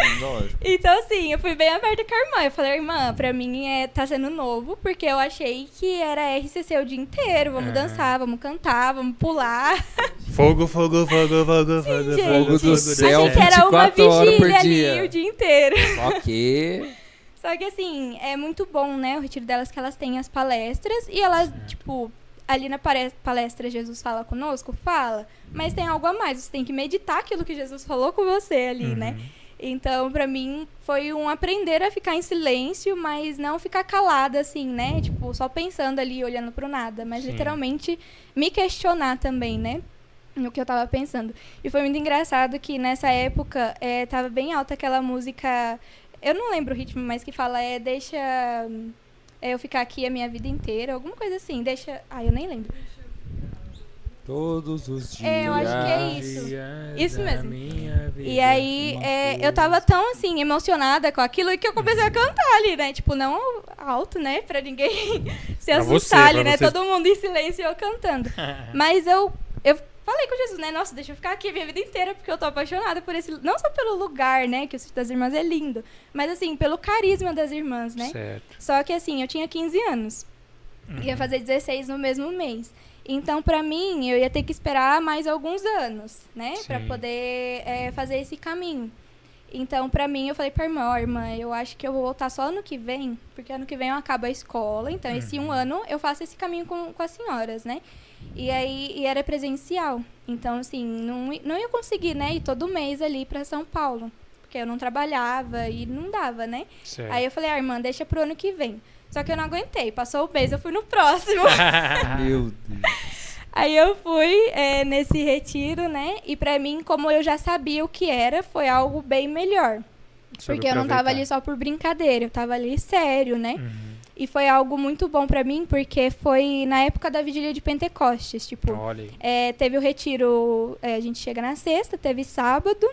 Hum, lógico. Então, assim, eu fui bem aberta com a irmã. Eu falei, irmã, pra mim é, tá sendo novo, porque eu achei que era RCC o dia inteiro. Vamos Aham. dançar, vamos cantar, vamos pular. Fogo, fogo, fogo, fogo, fogo, gente. Fogo do Achei céu, que era uma 24 horas por vigília dia. ali o dia inteiro. Só que. Só que assim, é muito bom, né? O retiro delas que elas têm as palestras e elas, tipo, ali na palestra Jesus fala conosco, fala, mas tem algo a mais, você tem que meditar aquilo que Jesus falou com você ali, né? Uhum. Então, pra mim, foi um aprender a ficar em silêncio, mas não ficar calada, assim, né? Tipo, só pensando ali, olhando pro nada. Mas Sim. literalmente me questionar também, né? No que eu tava pensando. E foi muito engraçado que nessa época é, tava bem alta aquela música. Eu não lembro o ritmo, mas que fala é deixa eu ficar aqui a minha vida inteira, alguma coisa assim. Deixa. Ah, eu nem lembro. Todos os dias. É, eu acho que é isso. Isso mesmo. minha vida, E aí, é, eu tava tão, assim, emocionada com aquilo que eu comecei a cantar ali, né? Tipo, não alto, né? Pra ninguém se Pra você, assustar ali, né? você. Todo mundo em silêncio e eu cantando. Mas eu, eu falei com Jesus, né? Nossa, deixa eu ficar aqui a minha vida inteira, porque eu tô apaixonada por esse... Não só pelo lugar, né? Que o Sítio das Irmãs é lindo. Mas, assim, pelo carisma das irmãs, né? Certo. Só que, assim, eu tinha 15 anos. Ia fazer 16 no mesmo mês. Então, pra mim, eu ia ter que esperar mais alguns anos, né? Pra Sim. poder é, fazer esse caminho. Então, pra mim, eu falei pra irmã, ó, irmã, eu acho que eu vou voltar só ano que vem, porque ano que vem eu acabo a escola. Então, esse um ano eu faço esse caminho com, com as senhoras, né? E aí, e era presencial. Então, assim, não, não ia conseguir, né? Ir todo mês ali pra São Paulo. Porque eu não trabalhava e não dava, né? certo. Aí eu falei, ah, irmã, deixa pro ano que vem. Só que eu não aguentei. Passou o mês, eu fui no próximo. Meu Deus. Aí eu fui é, nesse retiro, né? E pra mim, como eu já sabia o que era, foi algo bem melhor. Porque eu não tava ali só por brincadeira, eu tava ali sério, né? Uhum. E foi algo muito bom pra mim, porque foi na época da vigília de Pentecostes. Tipo, é, teve o retiro, é, a gente chega na sexta, teve sábado.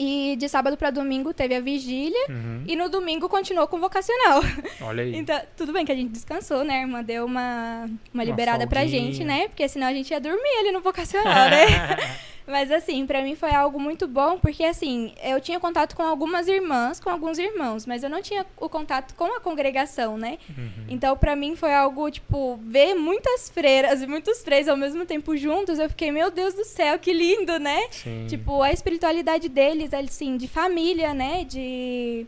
E de sábado pra domingo teve a vigília. Uhum. E no domingo continuou com o vocacional. Olha aí. Então, tudo bem que a gente descansou, né? A irmã deu uma, uma liberada pra folguinha. gente, né? Porque senão a gente ia dormir ali no vocacional, né? Mas assim, pra mim foi algo muito bom, porque assim, eu tinha contato com algumas irmãs, com alguns irmãos, mas eu não tinha o contato com a congregação, né? Uhum. Então, pra mim foi algo, tipo, ver muitas freiras e muitos freios ao mesmo tempo juntos, eu fiquei, meu Deus do céu, que lindo, né? Sim. Tipo, a espiritualidade deles, assim, de família, né? De.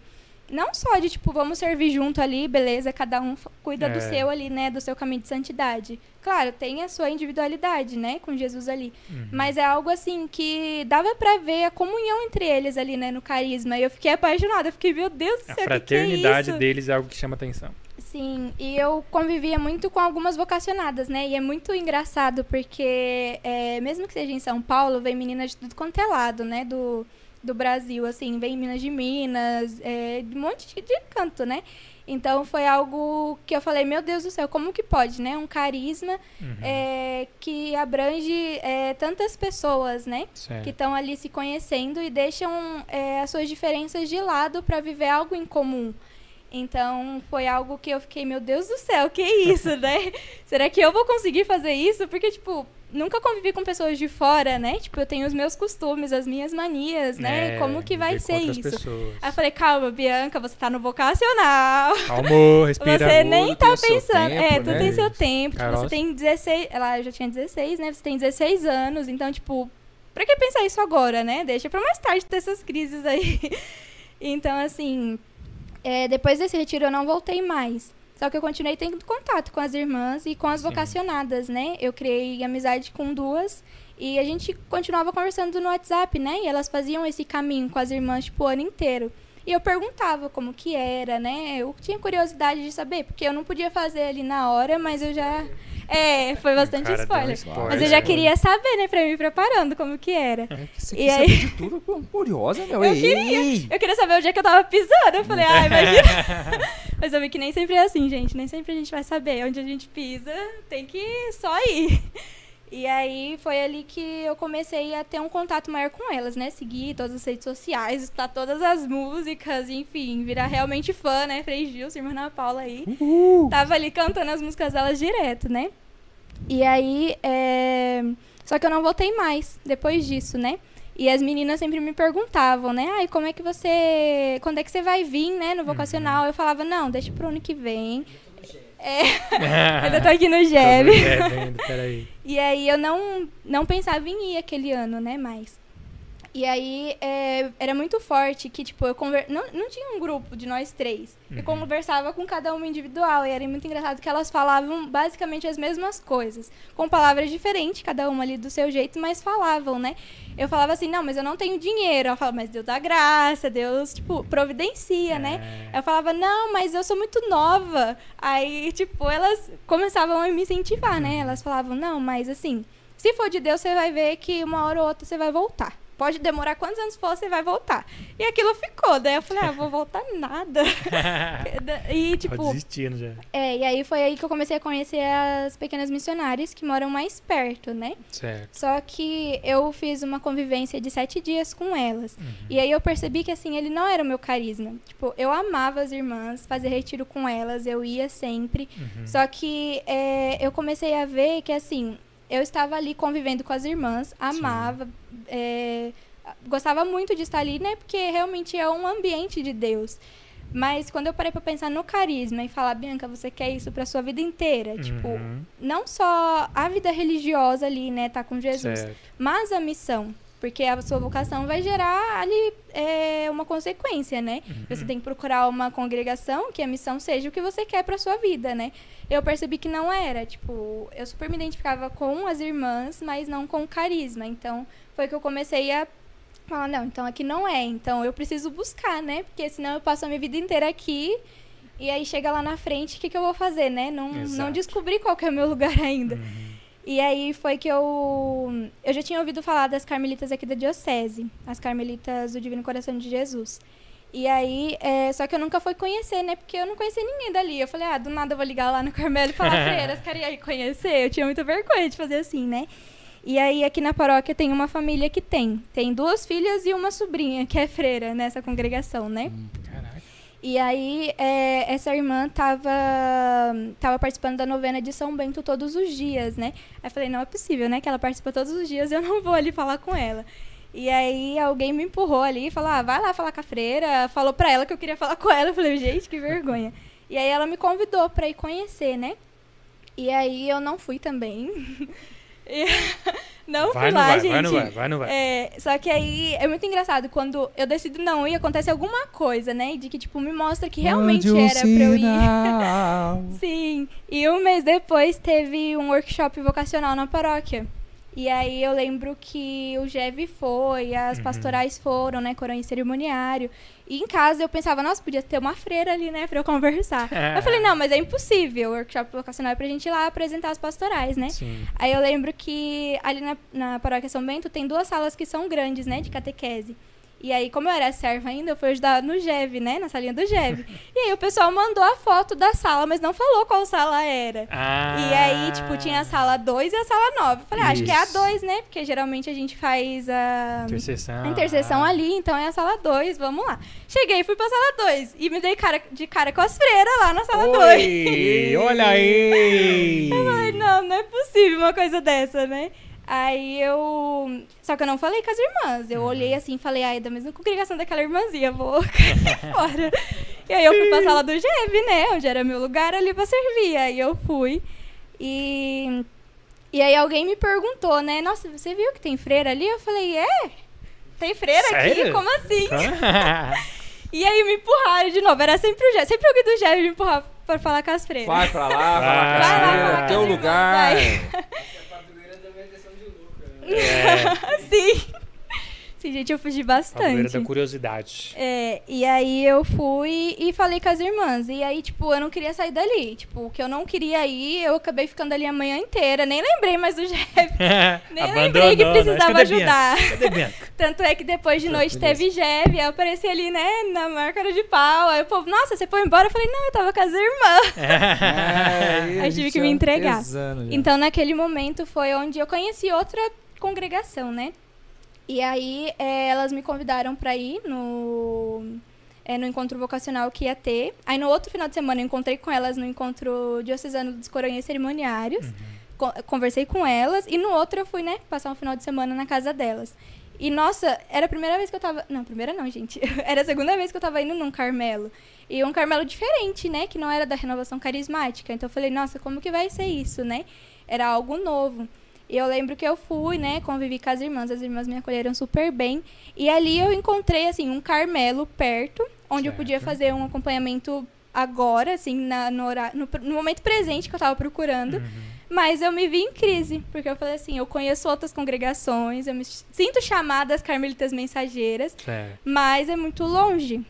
Não só de, tipo, vamos servir junto ali, beleza, cada um cuida do É. seu ali, né? Do seu caminho de santidade. Claro, tem a sua individualidade, né? Com Jesus ali. Uhum. Mas é algo, assim, que dava pra ver a comunhão entre eles ali, né? No carisma. E eu fiquei apaixonada. Eu fiquei, meu Deus do A céu, que que é fraternidade isso? deles é algo que chama atenção. Sim, e eu convivia muito com algumas vocacionadas, né? E é muito engraçado porque, é, mesmo que seja em São Paulo, vem meninas de tudo quanto é lado, né? Do, do Brasil, assim, vem meninas de Minas, é, de um monte de, de canto, né? Então foi algo que eu falei, meu Deus do céu, como que pode, né? Um carisma Uhum. é, que abrange é, tantas pessoas, né? Certo. que estão ali se conhecendo e deixam é, as suas diferenças de lado para viver algo em comum. Então, foi algo que eu fiquei, meu Deus do céu, que isso, né? Será que eu vou conseguir fazer isso? Porque, tipo, nunca convivi com pessoas de fora, né? Tipo, eu tenho os meus costumes, as minhas manias, né? É, Como que vai ser isso? Pessoas. Aí eu falei, calma, Bianca, você tá no vocacional. Calma, respira. Você nem Tudo tá pensando. tempo, é, tudo né? tem seu tempo. Tipo, você tem 16. Ela já tinha 16, né? Você tem 16 anos. Então, tipo, pra que pensar isso agora, né? Deixa pra mais tarde ter essas crises aí. então, assim. é, depois desse retiro eu não voltei mais. Só que eu continuei tendo contato com as irmãs e com as Sim. vocacionadas, né? Eu criei amizade com duas e a gente continuava conversando no WhatsApp, né? E elas faziam esse caminho com as irmãs, tipo, o ano inteiro. E eu perguntava como que era, né? Eu tinha curiosidade de saber, porque eu não podia fazer ali na hora, mas eu já... É, foi bastante Cara, deu um spoiler. spoiler. Mas eu já queria saber, né, pra ir me preparando como que era. Você E aí- saber de tudo, curiosa, meu. Eu Ei, queria. Eu queria saber onde é que eu tava pisando. Eu falei, ah, imagina. Mas eu vi que nem sempre é assim, gente. Nem sempre a gente vai saber onde a gente pisa. Tem que só ir. E aí foi ali que eu comecei a ter um contato maior com elas, né? Seguir todas as redes sociais, escutar todas as músicas, enfim, virar realmente fã, né? Frei Gilson, irmã Ana Paula aí. Uhul. Tava ali cantando as músicas delas direto, né? E aí, é... só que eu não voltei mais depois disso, né? E as meninas sempre me perguntavam, né? Ai, como é que você. Quando é que você vai vir, né? No vocacional? Eu falava, não, deixa pro ano que vem. É, ainda tô aqui no GEB. Vendo, peraí. E aí eu não, não pensava em ir aquele ano, né, mais. E aí é, era muito forte que, tipo, eu conver... não, não tinha um grupo de nós três. Eu Uhum. conversava com cada uma individual. E era muito engraçado que elas falavam basicamente as mesmas coisas. Com palavras diferentes, cada uma ali do seu jeito, mas falavam, né? Eu falava assim, não, mas eu não tenho dinheiro. Ela falava, mas Deus dá graça, Deus, tipo, providencia, né? É. Eu falava, não, mas eu sou muito nova. Aí, tipo, elas começavam a me incentivar, né? Elas falavam, não, mas assim, se for de Deus, você vai ver que uma hora ou outra você vai voltar. Pode demorar quantos anos for, você vai voltar. E aquilo ficou. Daí eu falei, ah, vou voltar nada. e, Tô tipo, desistindo já. é, e aí foi aí que eu comecei a conhecer as pequenas missionárias que moram mais perto, né? Certo. Só que eu fiz uma convivência de sete dias com elas. Uhum. E aí eu percebi que, assim, ele não era o meu carisma. Tipo, eu amava as irmãs, fazer retiro com elas, eu ia sempre. Uhum. Só que é, eu comecei a ver que, assim, eu estava ali convivendo com as irmãs, amava, é, gostava muito de estar ali, né? Porque realmente é um ambiente de Deus. Mas quando eu parei pra pensar no carisma e falar, Bianca, você quer isso pra sua vida inteira? Tipo, Uhum. não só a vida religiosa ali, né, tá com Jesus, Certo. mas a missão. Porque a sua vocação vai gerar ali é, uma consequência, né? Uhum. Você tem que procurar uma congregação que a missão seja o que você quer pra sua vida, né? Eu percebi que não era. Tipo, eu super me identificava com as irmãs, mas não com o carisma. Então, foi que eu comecei a falar, não, então aqui não é. Então, eu preciso buscar, né? Porque senão eu passo a minha vida inteira aqui e aí chega lá na frente, o que, que eu vou fazer, né? Não, não descobri qual que é o meu lugar ainda. Uhum. E aí foi que eu. Eu já tinha ouvido falar das carmelitas aqui da Diocese, as carmelitas do Divino Coração de Jesus. E aí, é, só que eu nunca fui conhecer, né? Porque eu não conhecia ninguém dali. Eu falei, ah, do nada eu vou ligar lá no Carmelo e falar, freiras, querem aí conhecer? Eu tinha muita vergonha de fazer assim, né? E aí, aqui na paróquia tem uma família que tem. Tem duas filhas e uma sobrinha, que é freira nessa congregação, né? Caraca. E aí, é, essa irmã tava, tava participando da novena de São Bento todos os dias, né? Aí eu falei, não é possível, né? Que ela participa todos os dias, eu não vou ali falar com ela. E aí, alguém me empurrou ali e falou, ah, vai lá falar com a freira. Falou pra ela que eu queria falar com ela. Eu falei, gente, que vergonha. E aí, ela me convidou pra ir conhecer, né? E aí, eu não fui também. E- não Vai, fui não lá, vai, gente. vai, não vai, vai, não vai. É, só que aí é muito engraçado quando eu decido não ir, acontece alguma coisa, né? De que, tipo, me mostra que realmente um era pra eu ir. sinal. Sim. E um mês depois teve um workshop vocacional na paróquia. E aí eu lembro que o Jev foi, as Uhum. pastorais foram, né? Coroa em cerimoniário. E em casa eu pensava, nossa, podia ter uma freira ali, né? Pra eu conversar. eu falei, não, mas é impossível. O workshop vocacional é pra gente ir lá apresentar as pastorais, né? Sim. Aí eu lembro que ali na, na paróquia São Bento tem duas salas que são grandes, né, de catequese. E aí, como eu era serva ainda, eu fui ajudar no GEV, né, na salinha do GEV. e aí o pessoal mandou a foto da sala, mas não falou qual sala era. Ah. E aí, tipo, tinha a sala 2 e a sala 9. Eu falei, ah, acho que é a Isso. 2, né? Porque geralmente a gente faz a... Interseção. A interseção Ah. ali, então é a sala 2, vamos lá. Cheguei, fui pra sala 2 e me dei cara, de cara com as freiras lá na sala 2. Oi, olha aí! Ai, não, não é possível uma coisa dessa, né? Aí eu. Só que eu não falei com as irmãs. Eu olhei assim e falei, ai, é da mesma congregação daquela irmãzinha, vou cair fora. E aí eu fui pra sala do GEV, né? Onde era meu lugar ali pra servir. Aí eu fui. E. E aí alguém me perguntou, né? Nossa, você viu que tem freira ali? Eu falei, é? Tem freira aqui? Sério? Como assim? E aí me empurraram de novo. Era sempre o Jeff. Sempre alguém do Jeff me empurrava pra falar com as freiras. Vai pra lá, vai lá, Vai lá, caçadeira, vai lá, teu vai lá, lugar. A padroeira também é questão de lucro, né? É, Sim. Sim, gente, eu fugi bastante. da curiosidade. É, e aí eu fui e falei com as irmãs. E aí, tipo, eu não queria sair dali. Tipo, o que eu não queria ir, eu acabei ficando ali a manhã inteira. Nem lembrei mais do Jeff. Nem lembrei que Abandonou, né? precisava ajudar. Tanto é que depois de noite teve Jeff, aí eu apareci ali, né, na marca de pau. Aí o povo, nossa, você foi embora? Eu falei, não, eu tava com as irmãs. A tive que me entregar. Então, naquele momento foi onde eu conheci outra congregação, né? E aí é, elas me convidaram pra ir no, é, no encontro vocacional que ia ter. Aí no outro final de semana eu encontrei com elas no encontro diocesano dos coroinhas cerimoniários. Co- conversei com elas. E no outro eu fui, né, passar um final de semana na casa delas. E, nossa, era a primeira vez que eu tava... Não, primeira não, gente. era a segunda vez que eu tava indo num Carmelo. E um Carmelo diferente, né? Que não era da renovação carismática. Então eu falei, nossa, como que vai ser isso, né? Era algo novo. E eu lembro que eu fui, né? Convivi com as irmãs. As irmãs me acolheram super bem. E ali eu encontrei, assim, um Carmelo perto. Onde eu podia Certo. fazer um acompanhamento agora, assim, na- no, horário, no, no momento presente que eu tava procurando. Uhum. Mas eu me vi em crise, porque eu falei assim, eu conheço outras congregações, eu me sinto chamada às carmelitas mensageiras, Certo. mas é muito longe.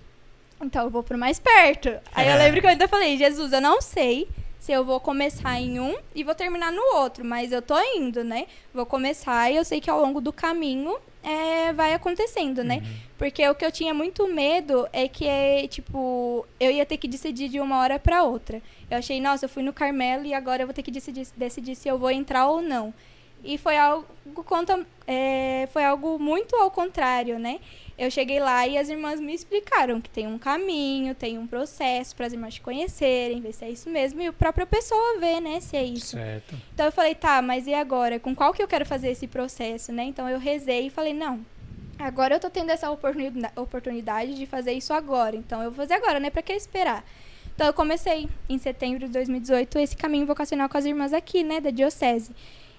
Então eu vou pro mais perto. Aí eu lembro que eu ainda falei, Jesus, eu não sei se eu vou começar em um e vou terminar no outro, mas eu tô indo, né? Vou começar e eu sei que ao longo do caminho é, vai acontecendo, né? Porque o que eu tinha muito medo é que, é, tipo, eu ia ter que decidir de uma hora pra outra. Eu achei, nossa, eu fui no Carmelo e agora eu vou ter que decidir, decidir se eu vou entrar ou não. E foi algo, conta, é, foi algo muito ao contrário, né? Eu cheguei lá e as irmãs me explicaram que tem um caminho, tem um processo para as irmãs te conhecerem, ver se é isso mesmo, e a própria pessoa ver, né, se é isso. Certo. Então eu falei, tá, mas e agora? Com qual que eu quero fazer esse processo, né? Então eu rezei e falei, não, agora eu tô tendo essa oportunida- oportunidade de fazer isso agora. Então eu vou fazer agora, né? Pra que esperar? Então eu comecei em setembro de 2018 esse caminho vocacional com as irmãs aqui, né, da diocese.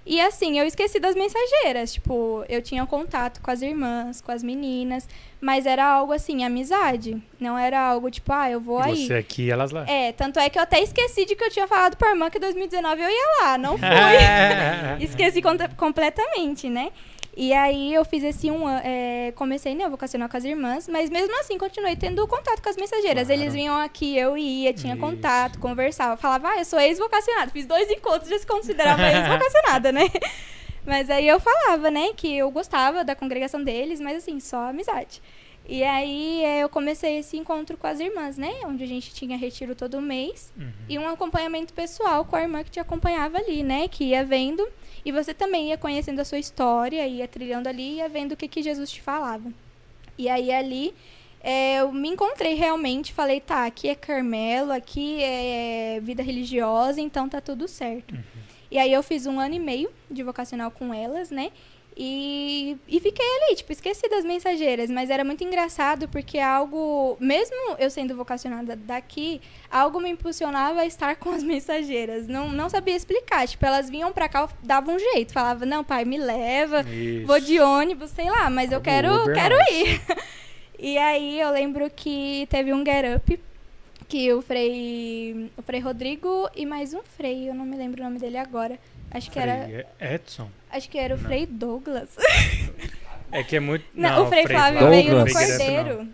E assim, eu esqueci das mensageiras, tipo, eu tinha contato com as irmãs, com as meninas, mas era algo assim, amizade, não era algo tipo, ah, eu vou aí. Você aqui, elas lá. É, tanto é que eu até esqueci de que eu tinha falado pra irmã que em 2019 eu ia lá, não fui. Esqueci completamente, né? E aí eu fiz esse um ano, é, comecei né, vocacional com as irmãs, mas mesmo assim continuei tendo contato com as mensageiras. Claro. Eles vinham aqui, eu ia, tinha Isso. contato, conversava, falava, ah, eu sou ex-vocacionada. Fiz dois encontros, já se considerava ex-vocacionada, né? Mas aí eu falava, né, que eu gostava da congregação deles, mas assim, só amizade. E aí é, eu comecei esse encontro com as irmãs, né? Onde a gente tinha retiro todo mês. Uhum. E um acompanhamento pessoal com a irmã que te acompanhava ali, né? Que ia vendo. E você também ia conhecendo a sua história, ia trilhando ali, ia vendo o que, que Jesus te falava. E aí ali é, eu me encontrei realmente, falei, tá, aqui é Carmelo, aqui é vida religiosa, então tá tudo certo. E aí eu fiz um ano e meio de vocacional com elas, né? E, e fiquei ali, tipo, esqueci das mensageiras, mas era muito engraçado porque algo, mesmo eu sendo vocacionada daqui, algo me impulsionava a estar com as mensageiras. Não, não sabia explicar, tipo, elas vinham pra cá, davam um jeito, falava, não, pai, me leva, Isso. vou de ônibus, sei lá, mas eu quero, Uber, quero ir. E aí eu lembro que teve um get up que o Frei, o Frei Rodrigo e mais um Frei, eu não me lembro o nome dele agora. Acho que era, Frei Edson. acho que era o Não. Frei Douglas. É que é muito. Não, o Frei Flávio Flávio. veio no. Cordeiro.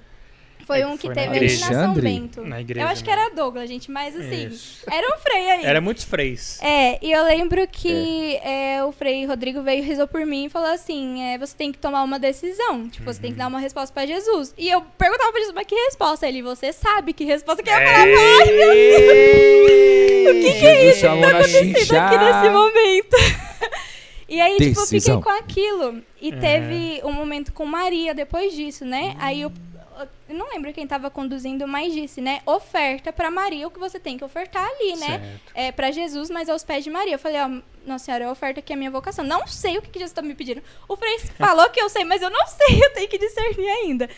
Foi É um que que foi teve na ali na igreja. São? Bento. Na igreja, eu acho que era Douglas, gente, mas assim, Isso. era um Frei aí. Era muitos freis. É, e eu lembro que é, o Frei Rodrigo veio e rezou por mim e falou assim: é, você tem que tomar uma decisão. Tipo, você tem Uhum. que dar uma resposta pra Jesus. E eu perguntava pra Jesus, mas que resposta? Ele, você sabe que resposta que eu É. ia falar, ai meu Deus, O que que é isso que tá acontecendo aqui nesse momento? E aí, tipo, eu fiquei Decisão. com aquilo. E Uhum. teve um momento com Maria depois disso, né? Aí eu, eu não lembro quem tava conduzindo, mas disse, né? Oferta pra Maria o que você tem que ofertar ali, né? Certo. é, para Jesus, mas aos pés de Maria. Eu falei, ó, Nossa Senhora, eu oferto aqui a minha vocação. Não sei o que, que Jesus tá me pedindo. O Frei falou que eu sei, mas eu não sei, eu tenho que discernir ainda.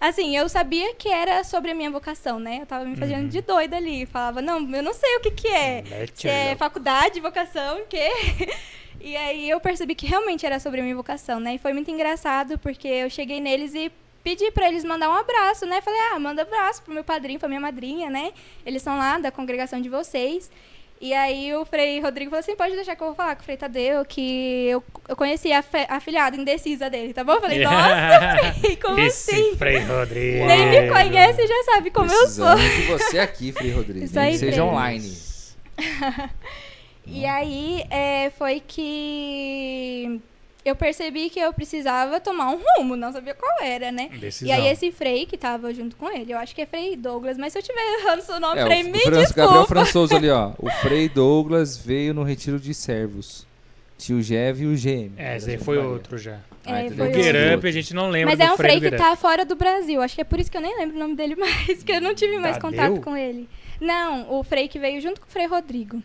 Assim, eu sabia que era sobre a minha vocação, né? Eu tava me fazendo Uhum. de doida ali. Falava, não, eu não sei o que que é. Mete Se é faculdade, vocação, o quê? E aí eu percebi que realmente era sobre a minha vocação, né? E foi muito engraçado, porque eu cheguei neles e pedi pra eles mandar um abraço, né? Falei, ah, manda abraço pro meu padrinho, pra minha madrinha, né? Eles são lá da congregação de vocês. E aí o Frei Rodrigo falou assim, pode deixar que eu vou falar com o Frei Tadeu, que eu, eu conheci a, fe- a filhada indecisa dele, tá bom? Eu falei, nossa, Frei, como Esse assim? Frei Rodrigo. Nem me conhece e já sabe como eu sou. Precisamos de você aqui, Frei Rodrigues. Isso aí, seja Frei. online. E aí é, foi que eu percebi que eu precisava tomar um rumo, não sabia qual era, né? Decisão. E aí esse Frei que tava junto com ele, eu acho que é Frei Douglas, mas se eu tiver errando seu nome, É, Frei, o, me o Gabriel. Françoso ali, ó. O Frei Douglas veio no retiro de servos. Tio Jev e o GM. É, esse aí foi outro já. Ah, É, outro. Get Up a gente não lembra Mas do é um Frei que tá fora do Brasil. Acho que é por isso que eu nem lembro o nome dele mais, que eu não tive mais Tadeu? contato com ele. Não, o Frei que veio junto com o Frei Rodrigo.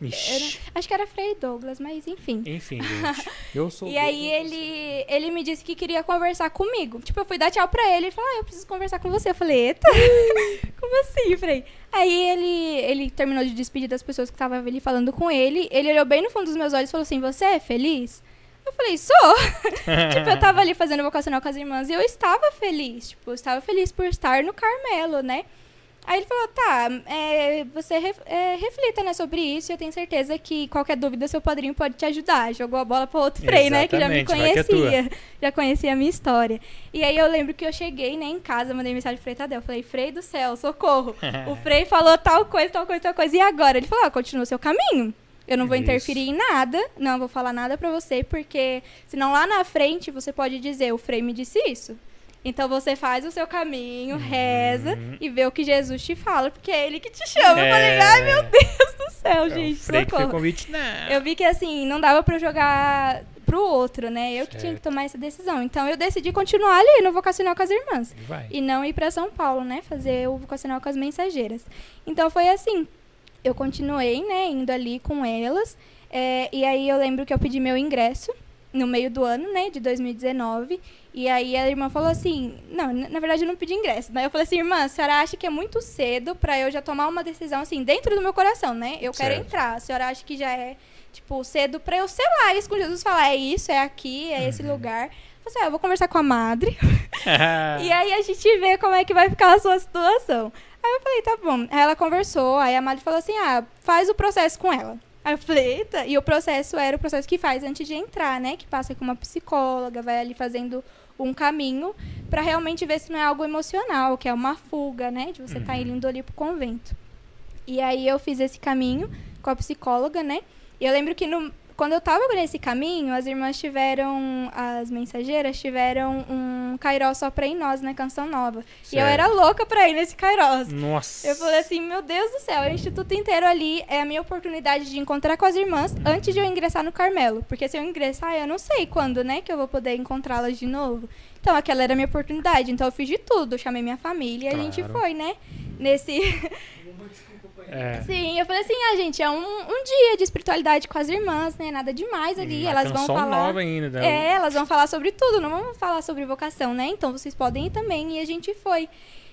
Ixi. Acho que era Frei Douglas, mas enfim. Enfim, gente. Eu sou E aí ele, ele me disse que queria conversar comigo. Tipo, eu fui dar tchau pra ele. Ele falou, ah, eu preciso conversar com você. Eu falei, eita, como assim, Frei? Aí ele, ele terminou de despedir das pessoas que estavam ali falando com ele. Ele olhou bem no fundo dos meus olhos e falou assim, você é feliz? Eu falei, sou. tipo, eu tava ali fazendo vocacional com as irmãs e eu estava feliz. Tipo, eu estava feliz por estar no Carmelo, né? Aí ele falou, tá, é, você ref- é, reflita né, sobre isso eu tenho certeza que qualquer dúvida seu padrinho pode te ajudar. Jogou a bola para outro Frei, né? Que já me é conhecia. Já conhecia a minha história. E aí eu lembro que eu cheguei né, em casa, mandei mensagem pro Tadeu. Falei, Frei do céu, socorro. o Frei falou tal coisa, tal coisa, tal coisa. E agora? Ele falou, ah, continua o seu caminho. Eu não vou Isso. interferir em nada, não vou falar nada pra você, porque senão lá na frente você pode dizer, o Frei me disse isso. Então você faz o seu caminho, reza Uhum. e vê o que Jesus te fala, porque é ele que te chama. Eu falei, É. ai meu Deus do céu, É, gente, socorro. convite, não. Eu vi que assim, não dava pra jogar pro outro, né? Eu que tinha que Certo. tomar essa decisão. Então eu decidi continuar ali no vocacional com as irmãs Vai. e não ir pra São Paulo, né? Fazer o vocacional com as mensageiras. Então foi assim. Eu continuei, né, indo ali com elas. é, e aí eu lembro que eu pedi meu ingresso no meio do ano, né, de 2019. E aí a irmã falou assim: Não, na verdade eu não pedi ingresso. Daí eu falei assim: Irmã, a senhora acha que é muito cedo pra eu já tomar uma decisão assim, dentro do meu coração, né? Eu quero Certo. entrar. A senhora acha que já é, tipo, cedo pra eu selar isso com Jesus falar: É isso, é aqui, é Uhum. esse lugar. Eu falei assim, ah, eu vou conversar com a madre. E aí a gente vê como é que vai ficar a sua situação. Aí eu falei, tá bom. Aí ela conversou, aí a Mari falou assim: ah, faz o processo com ela. Aí eu falei, eita, e o processo era o processo que faz antes de entrar, né? Que passa com uma psicóloga, vai ali fazendo um caminho pra realmente ver se não é algo emocional, que é uma fuga, né? De você estar tá indo ali pro convento. E aí eu fiz esse caminho com a psicóloga, né? E eu lembro que no, quando eu tava nesse caminho, as irmãs tiveram, as mensageiras tiveram um Cairó só pra ir nós, né? Canção nova. E eu Certo. era louca pra ir nesse Cairós. Nossa. Eu falei assim, meu Deus do céu, o instituto inteiro ali é a minha oportunidade de encontrar com as irmãs antes de eu ingressar no Carmelo. Porque se eu ingressar, eu não sei quando, né, que eu vou poder encontrá-las de novo. Então, aquela era a minha oportunidade. Então, eu fiz de tudo. Chamei minha família e a gente Claro. foi, né? Nesse. É. Sim, eu falei assim, ah, gente, é um, um dia de espiritualidade com as irmãs, né? Nada demais ali. Uma elas vão falar. nova ainda. né? É, elas vão falar sobre tudo, não vamos falar sobre vocação, né? Então vocês podem ir também. E a gente foi.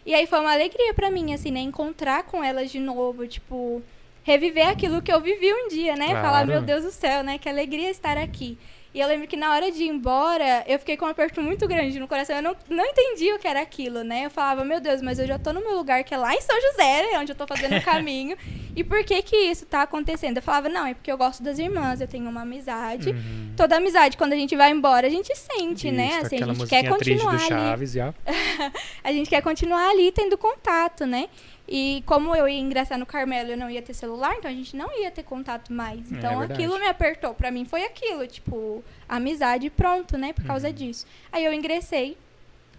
E aí foi uma alegria pra mim, assim, né? Encontrar com elas de novo, tipo, reviver aquilo que eu vivi um dia, né? Claro. Falar, meu Deus do céu, né? Que alegria estar aqui. E eu lembro que na hora de ir embora, eu fiquei com um aperto muito grande no coração. Eu não, não entendi o que era aquilo, né? Eu falava, meu Deus, mas eu já tô no meu lugar, que é lá em São José, né? Onde eu tô fazendo o caminho. e por que que isso tá acontecendo? Eu falava, não, é porque eu gosto das irmãs, eu tenho uma amizade. Uhum. Toda amizade, quando a gente vai embora, a gente sente, né? Isso, Assim, a gente quer continuar ali. Chaves. A gente quer continuar ali tendo contato, né? E como eu ia ingressar no Carmelo, eu não ia ter celular, então a gente não ia ter contato mais. É Então verdade. aquilo me apertou. Pra mim foi aquilo, tipo, amizade pronto, né? Por causa Uhum. disso. Aí eu ingressei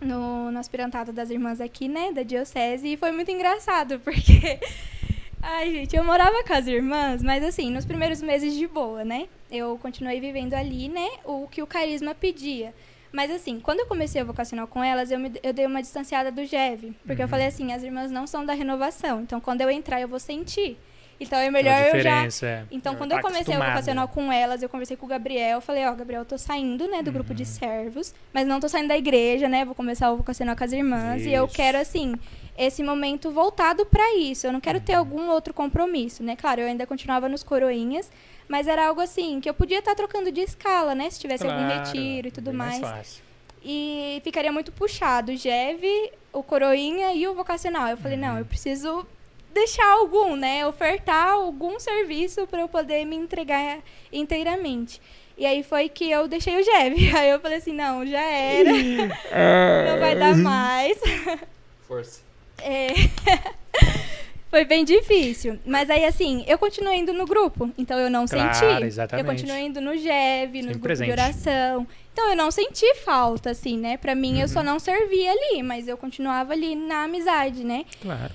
no, no aspirantado das irmãs aqui, né? Da diocese. E foi muito engraçado, porque. Ai, gente, eu morava com as irmãs, mas assim, nos primeiros meses de boa, né? Eu continuei vivendo ali, né? O que o carisma pedia. Mas assim, quando eu comecei a vocacional com elas, eu, me, eu dei uma distanciada do GEV. Porque eu Uhum. falei assim, as irmãs não são da renovação. Então, quando eu entrar, eu vou sentir. Então, é melhor eu já... é. Então, Já quando tá eu comecei a acostumado. vocacional com elas, eu conversei com o Gabriel. Eu falei, ó, Gabriel, eu tô saindo, né, do grupo Uhum. de servos. Mas não tô saindo da igreja, né? Vou começar o vocacional com as irmãs. E eu Isso. quero, assim, esse momento voltado pra isso. Eu não quero ter algum outro compromisso, né? Claro, eu ainda continuava nos coroinhas. Mas era algo assim, que eu podia estar trocando de escala, né? Se tivesse algum Claro, retiro e tudo bem mais. fácil. e ficaria muito puxado. O GEV, o Coroinha e o vocacional. Eu falei, não, eu preciso deixar algum, né? Ofertar algum serviço para eu poder me entregar inteiramente. E aí foi que eu deixei o GEV. Aí eu falei assim, não, já era. não vai dar mais. Força. É. Foi bem difícil. Mas aí, assim, eu continuei indo no grupo. Então eu não Claro, senti. exatamente. Eu continuei indo no GEV, no Sempre grupo presente. de oração. Então eu não senti falta, assim, né? Pra mim, eu só Uhum. não servia ali, mas eu continuava ali na amizade, né? Claro.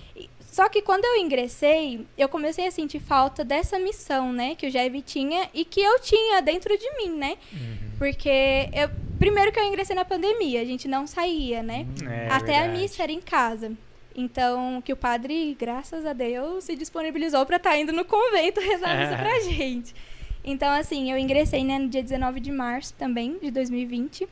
Só que quando eu ingressei, eu comecei a sentir falta dessa missão, né? Que o GEV tinha e que eu tinha dentro de mim, né? Uhum. Porque eu, primeiro que eu ingressei na pandemia, a gente não saía, né? É Até a verdade. missa era em casa. Então, que o padre, graças a Deus, se disponibilizou para estar indo no convento rezar a É. pra gente. Então, assim, eu ingressei né, no dia 19 de março também, de 2020.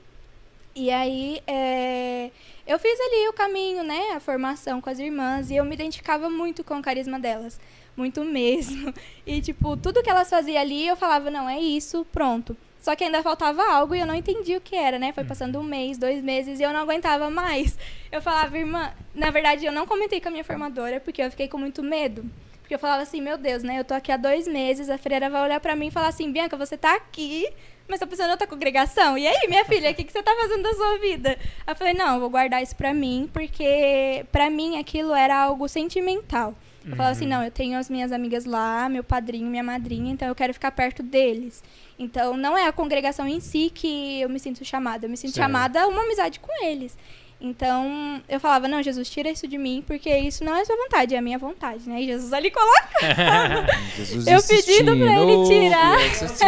E aí, é, eu fiz ali o caminho, né, a formação com as irmãs, e eu me identificava muito com o carisma delas. Muito mesmo. E, tipo, tudo que elas faziam ali, eu falava, não, é isso, pronto. Só que ainda faltava algo e eu não entendia o que era, né? Foi passando um mês, dois meses e eu não aguentava mais. Eu falava, irmã, na verdade eu não comentei com a minha formadora porque eu fiquei com muito medo. Porque eu falava assim, meu Deus, né? Eu tô aqui há dois meses, a freira vai olhar pra mim e falar assim, Bianca, você tá aqui, mas tá pensando em outra congregação? E aí, minha filha, o que, que você tá fazendo da sua vida? Eu falei, não, eu vou guardar isso pra mim, porque pra mim aquilo era algo sentimental. Eu falava assim, não, eu tenho as minhas amigas lá, meu padrinho, minha madrinha, então eu quero ficar perto deles. Então, não é a congregação em si que eu me sinto chamada, eu me sinto Certo. chamada a uma amizade com eles. Então, eu falava, não, Jesus, tira isso de mim, porque isso não é sua vontade, é a minha vontade, né? E Jesus ali coloca. Jesus Eu pedindo pra ele tirar.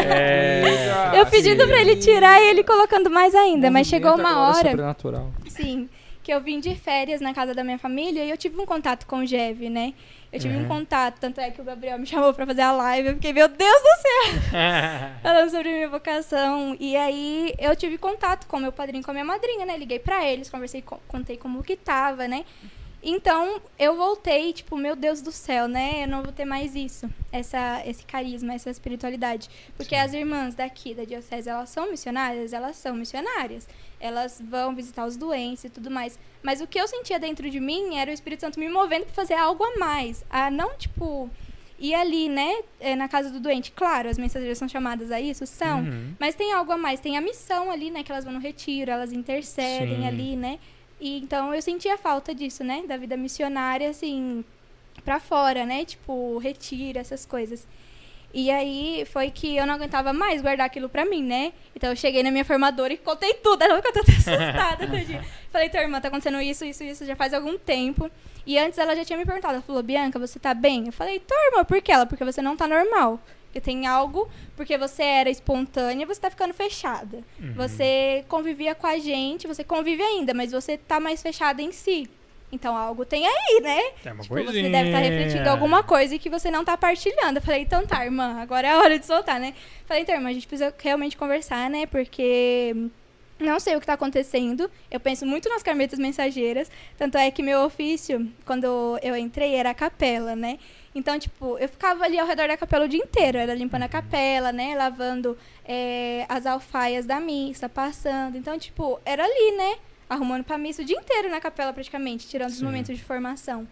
É, eu pedindo pra ele tirar e ele colocando mais ainda, mas chegou uma hora. Sobrenatural. Sim, que eu vim de férias na casa da minha família e eu tive um contato com o Jev, né? Eu tive um Uhum. contato, tanto é que o Gabriel me chamou pra fazer a live. Eu fiquei, meu Deus do céu! Falando sobre minha vocação. E aí eu tive contato com meu padrinho e com a minha madrinha, né? Liguei pra eles, conversei, co- contei como que tava, né? Então eu voltei, tipo, meu Deus do céu, né? Eu não vou ter mais isso, essa, esse carisma, essa espiritualidade. Porque as irmãs daqui da diocese, elas são missionárias? Elas são missionárias. Elas vão visitar os doentes e tudo mais. Mas o que eu sentia dentro de mim era o Espírito Santo me movendo pra fazer algo a mais. A não, tipo, ir ali, né? é, na casa do doente. Claro, as mensageiras são chamadas a isso, são. Uhum. Mas tem algo a mais, tem a missão ali, né? Que elas vão no retiro, elas intercedem Sim. ali, né? E então eu sentia falta disso, né? Da vida missionária, assim, pra fora, né? Tipo, retiro, essas coisas. E aí foi que eu não aguentava mais guardar aquilo pra mim, né? Então eu cheguei na minha formadora e contei tudo. Ela ficou toda assustada, tadinha. Falei, tua irmã, tá acontecendo isso, isso, isso já faz algum tempo. E antes ela já tinha me perguntado, ela falou, Bianca, você tá bem? Eu falei, tua irmã, por que ela? Porque você não tá normal. Porque tem algo, porque você era espontânea, você tá ficando fechada. Uhum. Você convivia com a gente, você convive ainda, mas você tá mais fechada em si. Então algo tem aí, né? É uma Tipo, coisinha. você deve estar refletindo alguma coisa que você não tá partilhando. Eu falei, então tá, irmã, agora é a hora de soltar, né? Falei, então, irmã, a gente precisa realmente conversar, né? Porque não sei o que tá acontecendo. Eu penso muito nas carmetas mensageiras. Tanto é que meu ofício, quando eu entrei, era a capela, né? Então, tipo, eu ficava ali ao redor da capela o dia inteiro. Era limpando a capela, né? Lavando eh, as alfaias da missa, passando. Então, tipo, era ali, né? Arrumando pra missa o dia inteiro na capela, praticamente, tirando os Sim. momentos de formação.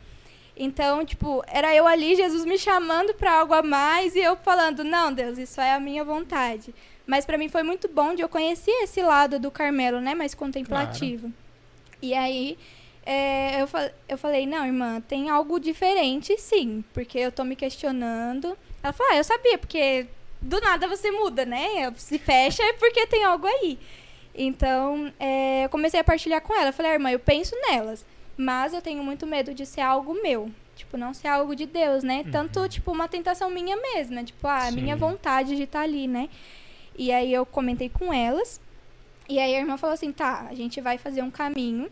Então, tipo, era eu ali, Jesus me chamando pra algo a mais e eu falando, não, Deus, isso é a minha vontade. Mas pra mim foi muito bom de eu conhecer esse lado do Carmelo, né, mais contemplativo. E aí é, eu, fa- eu falei, não, irmã, tem algo diferente sim, porque eu tô me questionando. Ela falou, ah, eu sabia, porque do nada você muda, né? Se fecha é porque tem algo aí. Então, é, eu comecei a partilhar com ela. Eu falei, ah, irmã, eu penso nelas, mas eu tenho muito medo de ser algo meu. Tipo, não ser algo de Deus, né? Tanto, tipo, uma tentação minha mesma. Tipo, ah, a minha Sim. vontade de estar ali, né? E aí eu comentei com elas. E aí a irmã falou assim, tá, a gente vai fazer um caminho.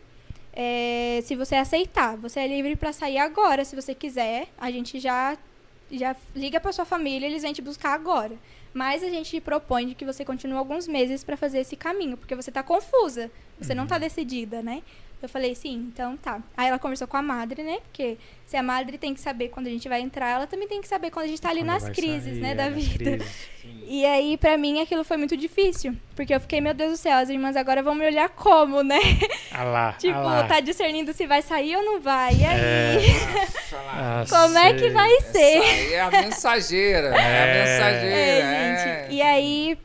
É, se você aceitar, você é livre pra sair agora, se você quiser. A gente já já liga pra sua família, eles vêm te buscar agora. Mas a gente propõe de que você continue alguns meses pra fazer esse caminho, porque você tá confusa, você não tá decidida, né? Eu falei, sim, então tá. Aí ela conversou com a madre, né? Porque se a madre tem que saber quando a gente vai entrar, ela também tem que saber quando a gente tá ali Quando nas crises, sair, né, é, da vida. crises. E aí, pra mim, aquilo foi muito difícil. Porque eu fiquei, meu Deus do céu, as irmãs agora vão me olhar como, né? Ah lá, tipo, ah lá. tá discernindo se vai sair ou não vai. E aí? É. Nossa. Como é que vai Essa ser? aí é a mensageira. É, a É. mensageira. É, gente. E aí.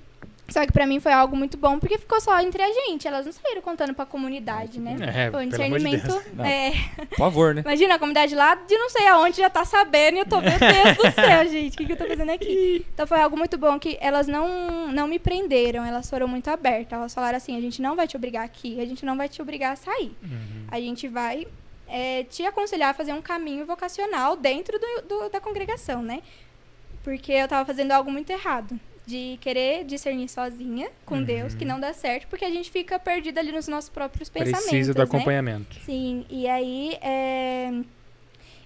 Só que pra mim foi algo muito bom, porque ficou só entre a gente. Elas não saíram contando pra comunidade, né? É, Foi um pelo amor de discernimento. Deus. Não. é, Por favor, né? Imagina a comunidade lá de não sei aonde já tá sabendo e eu tô, meu Deus do céu, gente, o que, que eu tô fazendo aqui? Então foi algo muito bom que elas não, não me prenderam, elas foram muito abertas. Elas falaram assim: a gente não vai te obrigar aqui, a gente não vai te obrigar a sair. Uhum. A gente vai é, te aconselhar a fazer um caminho vocacional dentro do, do- da congregação, né? Porque eu tava fazendo algo muito errado. De querer discernir sozinha com Uhum. Deus, que não dá certo, porque a gente fica perdida ali nos nossos próprios pensamentos. Precisa do né? acompanhamento. Sim, e aí é...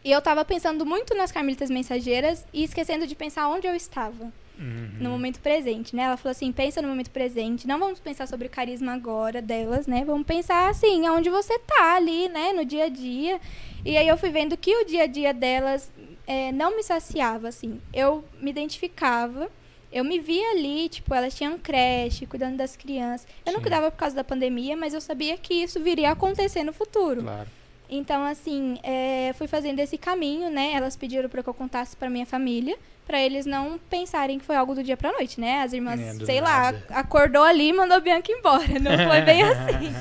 E eu tava pensando muito nas Carmelitas Mensageiras e esquecendo de pensar onde eu estava Uhum. no momento presente, né? Ela falou assim, pensa no momento presente, não vamos pensar sobre o carisma agora delas, né? Vamos pensar assim, aonde você tá ali, né? No dia a dia. E aí eu fui vendo que o dia a dia delas é, não me saciava, assim. Eu me identificava, eu me via ali, tipo, elas tinham creche, cuidando das crianças. Eu não Sim. cuidava por causa da pandemia, mas eu sabia que isso viria a acontecer no futuro. Claro. Então, assim, é, fui fazendo esse caminho, né? Elas pediram para que eu contasse para minha família, para eles não pensarem que foi algo do dia pra noite, né? As irmãs, É, sei lá, nada. acordou ali e mandou a Bianca embora. Não foi bem assim.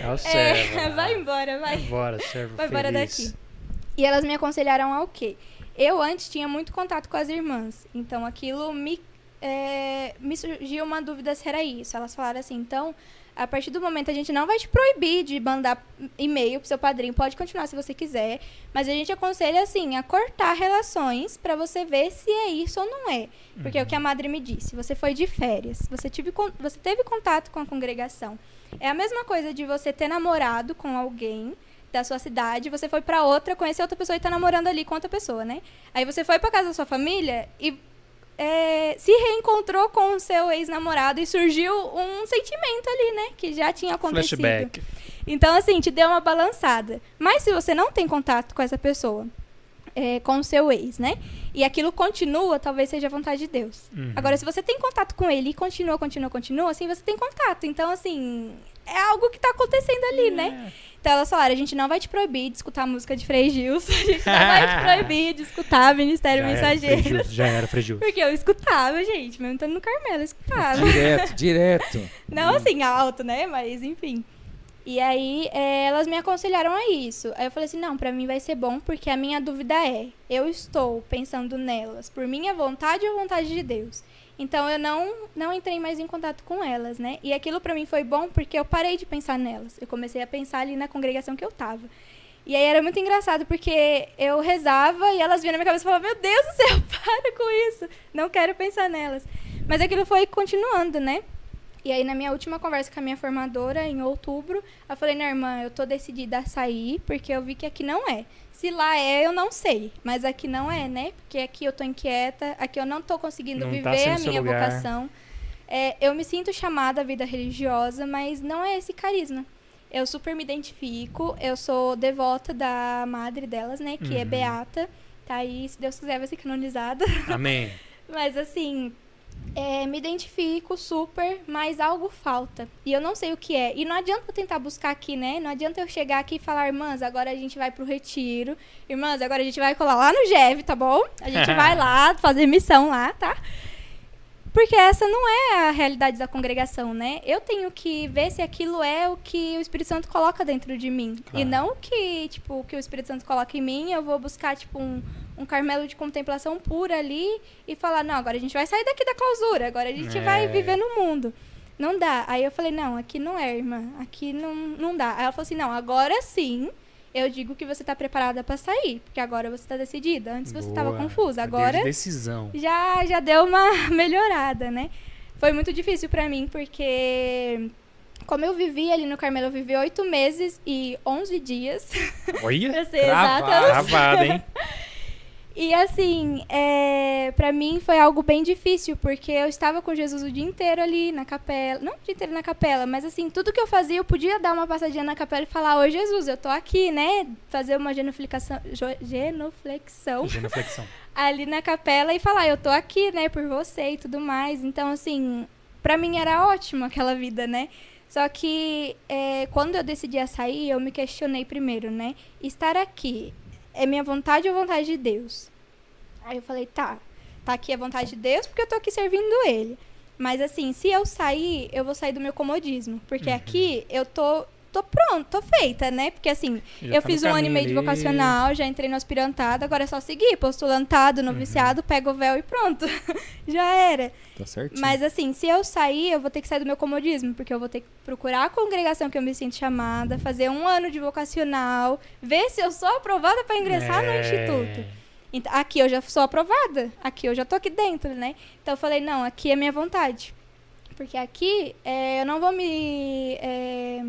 É o servo. É, vai embora, vai. Embora, servo Vai embora feliz. daqui. E elas me aconselharam ao quê? Eu antes tinha muito contato com as irmãs, então aquilo me, é, me surgiu uma dúvida se era isso. Elas falaram assim, então, a partir do momento a gente não vai te proibir de mandar e-mail pro seu padrinho, pode continuar se você quiser, mas a gente aconselha assim a cortar relações pra você ver se é isso ou não é. Porque é o que a madre me disse, você foi de férias, você, con- você teve contato com a congregação. É a mesma coisa de você ter namorado com alguém da sua cidade, você foi pra outra, conhecer outra pessoa e tá namorando ali com outra pessoa, né? Aí você foi pra casa da sua família e é, se reencontrou com o seu ex-namorado e surgiu um sentimento ali, né? Que já tinha acontecido. Flashback. Então, assim, te deu uma balançada. Mas se você não tem contato com essa pessoa, é, com o seu ex, né? E aquilo continua, talvez seja a vontade de Deus. Uhum. Agora, se você tem contato com ele e continua, continua, continua, assim, você tem contato. Então, assim, é algo que tá acontecendo ali, né? Então, elas falaram, a gente não vai te proibir de escutar a música de Frei Gilson, a gente não vai te proibir de escutar Ministério Já era, Mensageiro. Frejus, Já era, Frejus. Porque eu escutava, gente, mesmo estando no Carmelo, eu escutava. Direto, direto. Não assim alto, né? Mas enfim. E aí é, elas me aconselharam a isso. Aí eu falei assim, não, pra mim vai ser bom, porque a minha dúvida é, eu estou pensando nelas por minha vontade ou vontade de Deus? Então eu não, não entrei mais em contato com elas, né? E aquilo pra mim foi bom porque eu parei de pensar nelas. Eu comecei a pensar ali na congregação que eu tava. E aí era muito engraçado porque eu rezava e elas vinham na minha cabeça e falavam, meu Deus do céu, para com isso. Não quero pensar nelas. Mas aquilo foi continuando, né? E aí, na minha última conversa com a minha formadora, em outubro, eu falei, né, irmã, eu tô decidida a sair, porque eu vi que aqui não é. Se lá é, eu não sei. Mas aqui não é, né? Porque aqui eu tô inquieta, aqui eu não tô conseguindo Não tá viver sendo a minha lugar. vocação. É, eu me sinto chamada à vida religiosa, mas não é esse carisma. Eu super me identifico, eu sou devota da madre delas, né? Que é Uhum. Beata. Tá aí, se Deus quiser, vai ser canonizada. Amém. Mas assim, é, me identifico super, mas algo falta. E eu não sei o que é. E não adianta eu tentar buscar aqui, né? Não adianta eu chegar aqui e falar, irmãs, agora a gente vai pro retiro. Irmãs, agora a gente vai colar lá no GEV, tá bom? A gente vai lá fazer missão lá, tá? Porque essa não é a realidade da congregação, né? Eu tenho que ver se aquilo é o que o Espírito Santo coloca dentro de mim. E Claro. não o que, tipo, o que o Espírito Santo coloca em mim, eu vou buscar, tipo, um, um Carmelo de contemplação pura ali e falar, não, agora a gente vai sair daqui da clausura, agora a gente É. vai viver no mundo. Não dá. Aí eu falei, não, aqui não é, irmã. Aqui não, não dá. Aí ela falou assim, não, agora sim eu digo que você tá preparada pra sair. Porque agora você tá decidida. Antes você tava Boa. confusa. Agora de decisão. já, já deu uma melhorada, né? Foi muito difícil pra mim, porque como eu vivi ali no Carmelo, eu vivi oito meses e 11 dias, Olha, pra ser Travado. exata. travada, hein? E assim, é, para mim foi algo bem difícil, porque eu estava com Jesus o dia inteiro ali na capela. Não o dia inteiro na capela, mas assim, tudo que eu fazia, eu podia dar uma passadinha na capela e falar, oi Jesus, eu tô aqui, né? Fazer uma genuflexão, genuflexão Genuflexão. ali na capela e falar, eu tô aqui, né, por você e tudo mais. Então, assim, pra mim era ótimo aquela vida, né? Só que é, quando eu decidi a sair, eu me questionei primeiro, né? Estar aqui é minha vontade ou vontade de Deus? Aí eu falei, tá, tá aqui a vontade de Deus porque eu tô aqui servindo Ele. Mas assim, se eu sair, eu vou sair do meu comodismo. Porque Uhum. aqui eu tô, tô pronto, tô feita, né? Porque assim, Já eu tá no fiz um ano e meio de vocacional, já entrei no aspirantado, agora é só seguir, postulantado, Uhum. noviciado, pego o véu e pronto. já era. Tá certinho. Mas assim, se eu sair, eu vou ter que sair do meu comodismo, porque eu vou ter que procurar a congregação que eu me sinto chamada, fazer um ano de vocacional, ver se eu sou aprovada para ingressar no É. instituto. Então, aqui eu já sou aprovada, aqui eu já tô aqui dentro, né? Então eu falei, não, aqui é minha vontade. Porque aqui é, eu não vou me. é,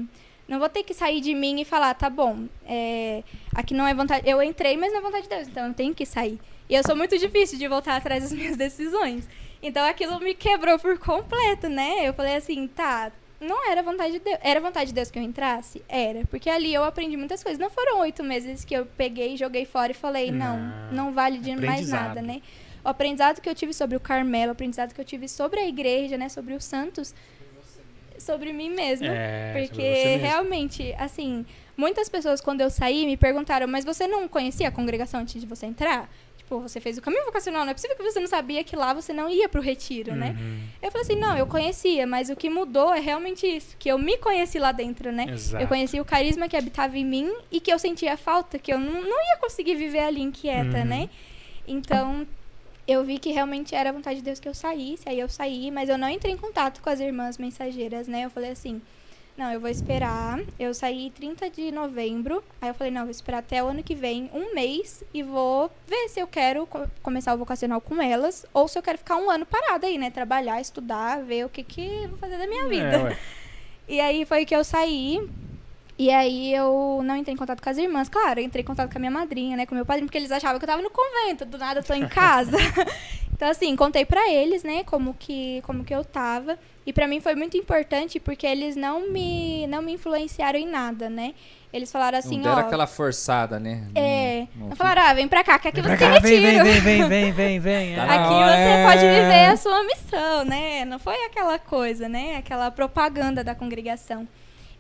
não vou ter que sair de mim e falar, tá bom, é, aqui não é vontade. Eu entrei, mas não é vontade de Deus, então eu tenho que sair. E eu sou muito difícil de voltar atrás das minhas decisões. Então aquilo me quebrou por completo, né? Eu falei assim, tá, não era vontade de Deus. Era vontade de Deus que eu entrasse? Era. Porque ali eu aprendi muitas coisas. Não foram oito meses que eu peguei, joguei fora e falei, não, Não. não vale de mais nada, né? O aprendizado que eu tive sobre o Carmelo, o aprendizado que eu tive sobre a igreja, né? Sobre os santos, sobre mim mesma. É, Porque realmente, assim, muitas pessoas quando eu saí me perguntaram, mas você não conhecia a congregação antes de você entrar? Tipo, você fez o caminho vocacional, não é possível que você não sabia que lá você não ia pro retiro, né? Uhum. Eu falei assim, não, eu conhecia, mas o que mudou é realmente isso, que eu me conheci lá dentro, né? Exato. Eu conheci o carisma que habitava em mim e que eu sentia falta, que eu não, não ia conseguir viver ali inquieta, Uhum. né? Então, eu vi que realmente era a vontade de Deus que eu saísse, aí eu saí, mas eu não entrei em contato com as irmãs mensageiras, né? Eu falei assim, não, eu vou esperar. Eu saí 30 de novembro, aí eu falei, não, eu vou esperar até o ano que vem, um mês, e vou ver se eu quero co- começar o vocacional com elas, ou se eu quero ficar um ano parada aí, né? Trabalhar, estudar, ver o que que eu vou fazer da minha vida. É. E aí foi que eu saí. E aí eu não entrei em contato com as irmãs. Claro, eu entrei em contato com a minha madrinha, né? Com meu padrinho, porque eles achavam que eu tava no convento. Do nada eu tô em casa. então, assim, contei pra eles, né? Como que, como que eu tava. E pra mim foi muito importante porque eles não me, não me influenciaram em nada, né? Eles falaram assim, não deram ó... aquela forçada, né? É, não falaram, ah, vem pra cá, que aqui Vem você tem cá, vem, retiro. vem, vem, vem, vem, vem, vem. Tá é. Aqui hora. você pode viver a sua missão, né? Não foi aquela coisa, né? Aquela propaganda da congregação.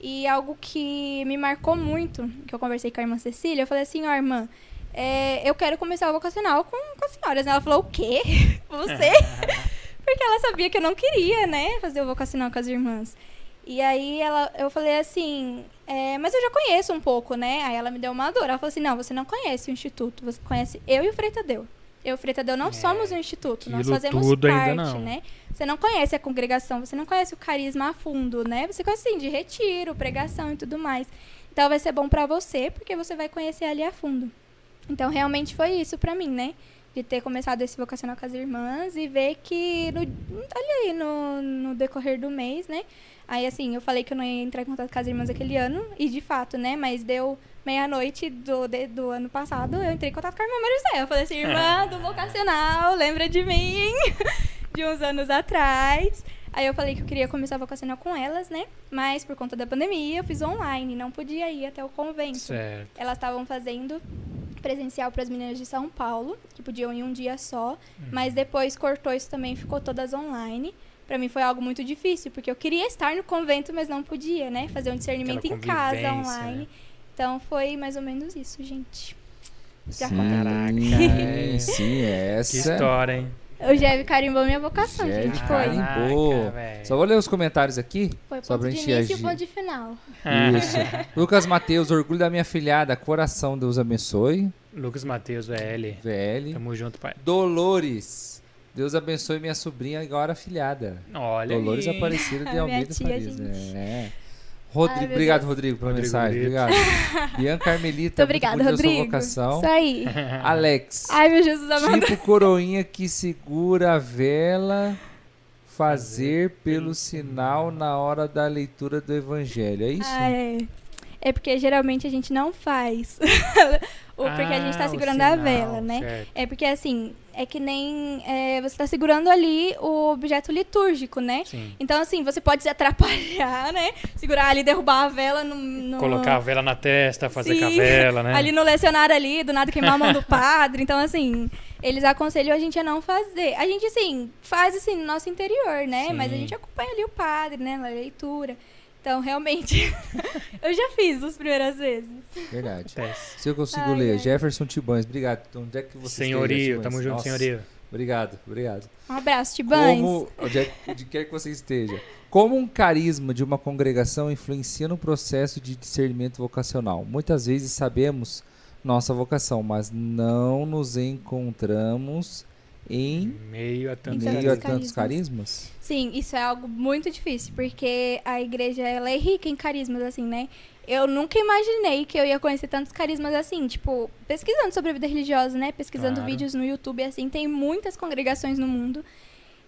E algo que me marcou muito, que eu conversei com a irmã Cecília, eu falei assim, ó, irmã, é, eu quero começar o vocacional com, com as senhoras. Ela falou, o quê? Você? Porque ela sabia que eu não queria, né, fazer o vocacional com as irmãs. E aí ela, eu falei assim, é, mas eu já conheço um pouco, né? Aí ela me deu uma dor. Ela falou assim, não, você não conhece o Instituto, você conhece eu e o Frei Tadeu. Eu e Tadeu não É, somos um instituto, nós aquilo fazemos tudo parte, né? Você não conhece a congregação, você não conhece o carisma a fundo, né? Você conhece, assim, de retiro, pregação e tudo mais. Então vai ser bom pra você, porque você vai conhecer ali a fundo. Então realmente foi isso pra mim, né? De ter começado esse vocacional com as irmãs e ver que no, ali aí no, no decorrer do mês, né? Aí assim, eu falei que eu não ia entrar em contato com as irmãs aquele ano, e de fato, né? Mas deu meia-noite do, de- do ano passado, eu entrei em contato com a irmã Maria José. Eu falei assim, irmã do vocacional, lembra de mim? de uns anos atrás. Aí eu falei que eu queria começar a vocacional com elas, né? Mas por conta da pandemia, eu fiz online, não podia ir até o convento. Certo. Elas estavam fazendo presencial para as meninas de São Paulo, que podiam ir um dia só, mas depois cortou isso também, ficou todas online. Pra mim foi algo muito difícil, porque eu queria estar no convento, mas não podia, né? Fazer um discernimento em casa, online. né? Então foi mais ou menos isso, gente. Já sim, contei. sim, essa. Que história, hein? O Jev carimbou minha vocação, Jev gente. Foi. carimbou. Caraca. Só vou ler os comentários aqui. Foi Só ponto pra de gente início e agir. ponto de final. Isso. Lucas Mateus, orgulho da minha filhada, coração, Deus abençoe. Lucas Matheus, VL. VL. Tamo junto, pai. Dolores, Deus abençoe minha sobrinha agora afilhada. Olha Dolores aí. Aparecida de Minha Almeida tia, Farias. gente. É. Rodrigo, Ai, obrigado. Rodrigo, pela Rodrigo mensagem. Brito. Obrigado. Bianca Carmelita, Muito muito obrigada, bonita a sua Rodrigo. vocação. Isso aí. Alex, Ai, meu Jesus amado. tipo coroinha que segura a vela, fazer pelo sinal na hora da leitura do evangelho. É isso? Ah, é. porque geralmente a gente não faz. o porque a gente tá Ah, segurando a vela, né? certo. É porque assim, é que nem é, você tá segurando ali o objeto litúrgico, né? Sim. Então, assim, você pode se atrapalhar, né? Segurar ali, derrubar a vela no. no- Colocar a vela na testa, fazer Sim, com a vela, né? Ali no lecionário ali, do nada queimar a mão do padre. Então, assim, eles aconselham a gente a não fazer. A gente, assim, faz assim no nosso interior, né? Sim. Mas a gente acompanha ali o padre, né? Na leitura. Então, realmente, eu já fiz as primeiras vezes. Verdade. Se eu consigo Ai, ler, ai. Jefferson Tibães, obrigado. Então, onde é que você Senhorio, esteja, tamo junto, Nossa, senhorio. Obrigado, obrigado. Um abraço, Tibães. Como, onde, é, onde quer que você esteja. Como um carisma de uma congregação influencia no processo de discernimento vocacional? Muitas vezes sabemos nossa vocação, mas não nos encontramos em Meio a tanto Em meio a tantos tantos carismas. carismas? Sim, isso é algo muito difícil, porque a igreja ela é rica em carismas, assim, né? Eu nunca imaginei que eu ia conhecer tantos carismas assim, tipo, pesquisando sobre a vida religiosa, né? Pesquisando Claro. vídeos no YouTube, assim, tem muitas congregações no mundo.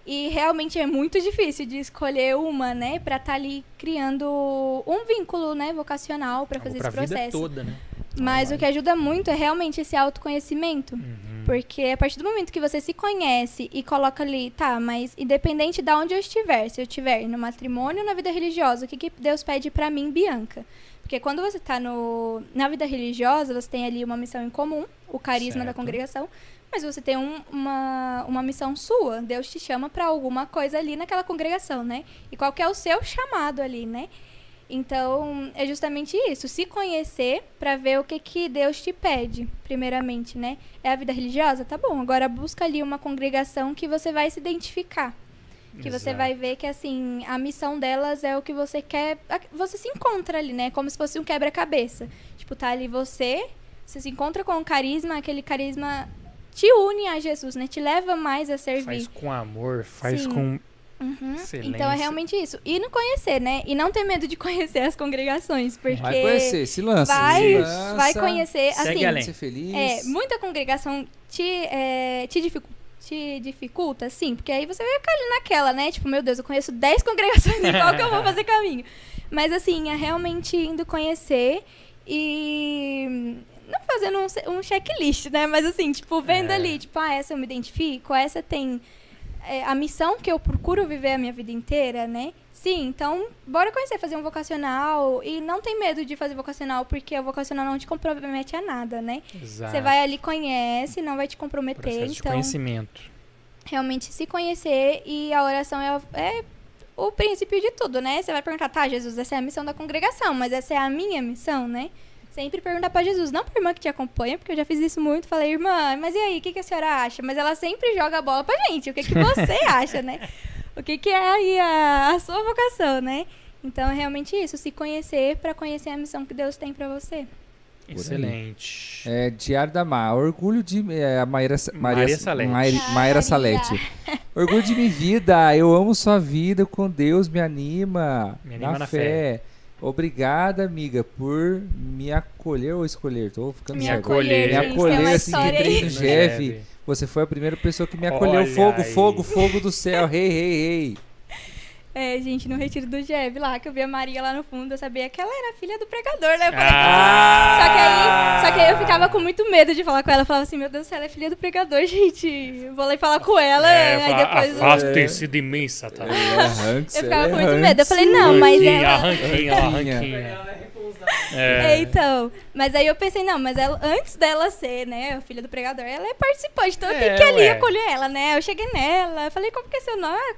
E realmente é muito difícil de escolher uma, né, pra estar ali criando um vínculo, né, vocacional pra fazer pra esse vida processo. toda, né? Mas o que ajuda muito é realmente esse autoconhecimento. Uhum. Porque a partir do momento que você se conhece e coloca ali, tá, mas independente de onde eu estiver, se eu estiver no matrimônio ou na vida religiosa, o que, que Deus pede pra mim, Bianca? Porque quando você tá no, na vida religiosa, você tem ali uma missão em comum, o carisma da Certo. congregação, mas você tem um- uma, uma missão sua. Deus te chama pra alguma coisa ali naquela congregação, né? E qual que é o seu chamado ali, né? Então, é justamente isso, se conhecer pra ver o que que Deus te pede, primeiramente, né? É a vida religiosa? Tá bom, agora busca ali uma congregação que você vai se identificar. Que você Exato. vai ver que, assim, a missão delas é o que você quer. Você se encontra ali, né? Como se fosse um quebra-cabeça. Tipo, tá ali você, você se encontra com o carisma, aquele carisma te une a Jesus, né? Te leva mais a servir. Faz com amor, faz Sim. com. Uhum. Então é realmente isso. E não conhecer, né? E não ter medo de conhecer as congregações, porque Vai conhecer, se lança. vai, se lança, vai conhecer, Segue assim, além. Ser feliz. é, muita congregação te, é, te, dificu- te dificulta, sim, porque aí você vai ficar ali naquela, né? Tipo, meu Deus, eu conheço 10 congregações, em qual que eu vou fazer caminho? Mas assim, é realmente indo conhecer e não fazendo um, um checklist, né? Mas assim, tipo, vendo É. ali, tipo, ah, essa eu me identifico, essa tem é, a missão que eu procuro viver a minha vida inteira, né? Sim, então, bora conhecer, fazer um vocacional. E não tem medo de fazer vocacional, porque o vocacional não te compromete a nada, né? Exato. Você vai ali, conhece, não vai te comprometer. Processo de então, conhecimento. realmente se conhecer e a oração é, é o princípio de tudo, né? Você vai perguntar, tá, Jesus, essa é a missão da congregação, mas essa é a minha missão, né? Sempre perguntar pra Jesus, não pra irmã que te acompanha, porque eu já fiz isso muito. Falei, irmã, mas e aí, o que, que a senhora acha? Mas ela sempre joga a bola pra gente. O que, que você acha, né? O que, que é aí a, a sua vocação, né? Então é realmente isso, se conhecer pra conhecer a missão que Deus tem pra você. Excelente. É, Diário da Mar. Orgulho de. É, a Maíra, Maria Salete. Maíra, Maíra Maria. Salete. Orgulho de minha vida. Eu amo sua vida com Deus, me anima. Me anima na, na fé. Obrigada, amiga, por me acolher ou escolher. Tô ficando Me certo. acolher. Me acolher, uma assim, aí. no No Jeff. Você foi a primeira pessoa que me acolheu. Olha fogo, aí. fogo, fogo, fogo do céu. Rei, rei, rei. É, gente, no retiro do Jeb lá, que eu vi a Maria lá no fundo, eu sabia que ela era filha do pregador, né? Eu falei, Ah! Só que, aí, só que aí eu ficava com muito medo de falar com ela. Eu falava assim, meu Deus do céu, ela é filha do pregador, gente. Vou lá e falar com ela. É, aí depois. eu- Afastem-se de mim, Satanás. É Eu ficava ela com é muito medo. Eu falei, não, mas ela. ranquinha, Ranquinha. ranquinha. Ela é repousada. É, É. então. Mas aí eu pensei, não, mas ela, antes dela ser, né, a filha do pregador, ela é participante. Então eu É, que ir ali ué. acolher ela, né? Eu cheguei nela, eu falei, como que é seu nome?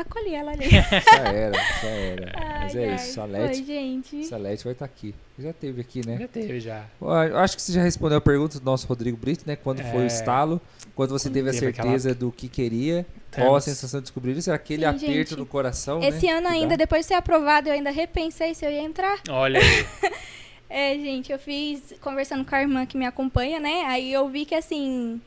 Acolhi ela ali. Já era, já era. Mas Ai, é ai, isso, Salete. Foi, gente. Salete vai estar aqui. Já teve aqui, né? Já teve já. Eu acho que você já respondeu a pergunta do nosso Rodrigo Brito, né? Quando foi o É. estalo, quando você teve a Teve aquela- certeza do que queria, qual a Temos. sensação de descobrir isso? Aquele Sim, aperto gente. no coração, Esse né? ano ainda, depois de ser aprovado, eu ainda repensei se eu ia entrar. Olha aí. É, gente, eu fiz conversando com a irmã que me acompanha, né? Aí eu vi que assim.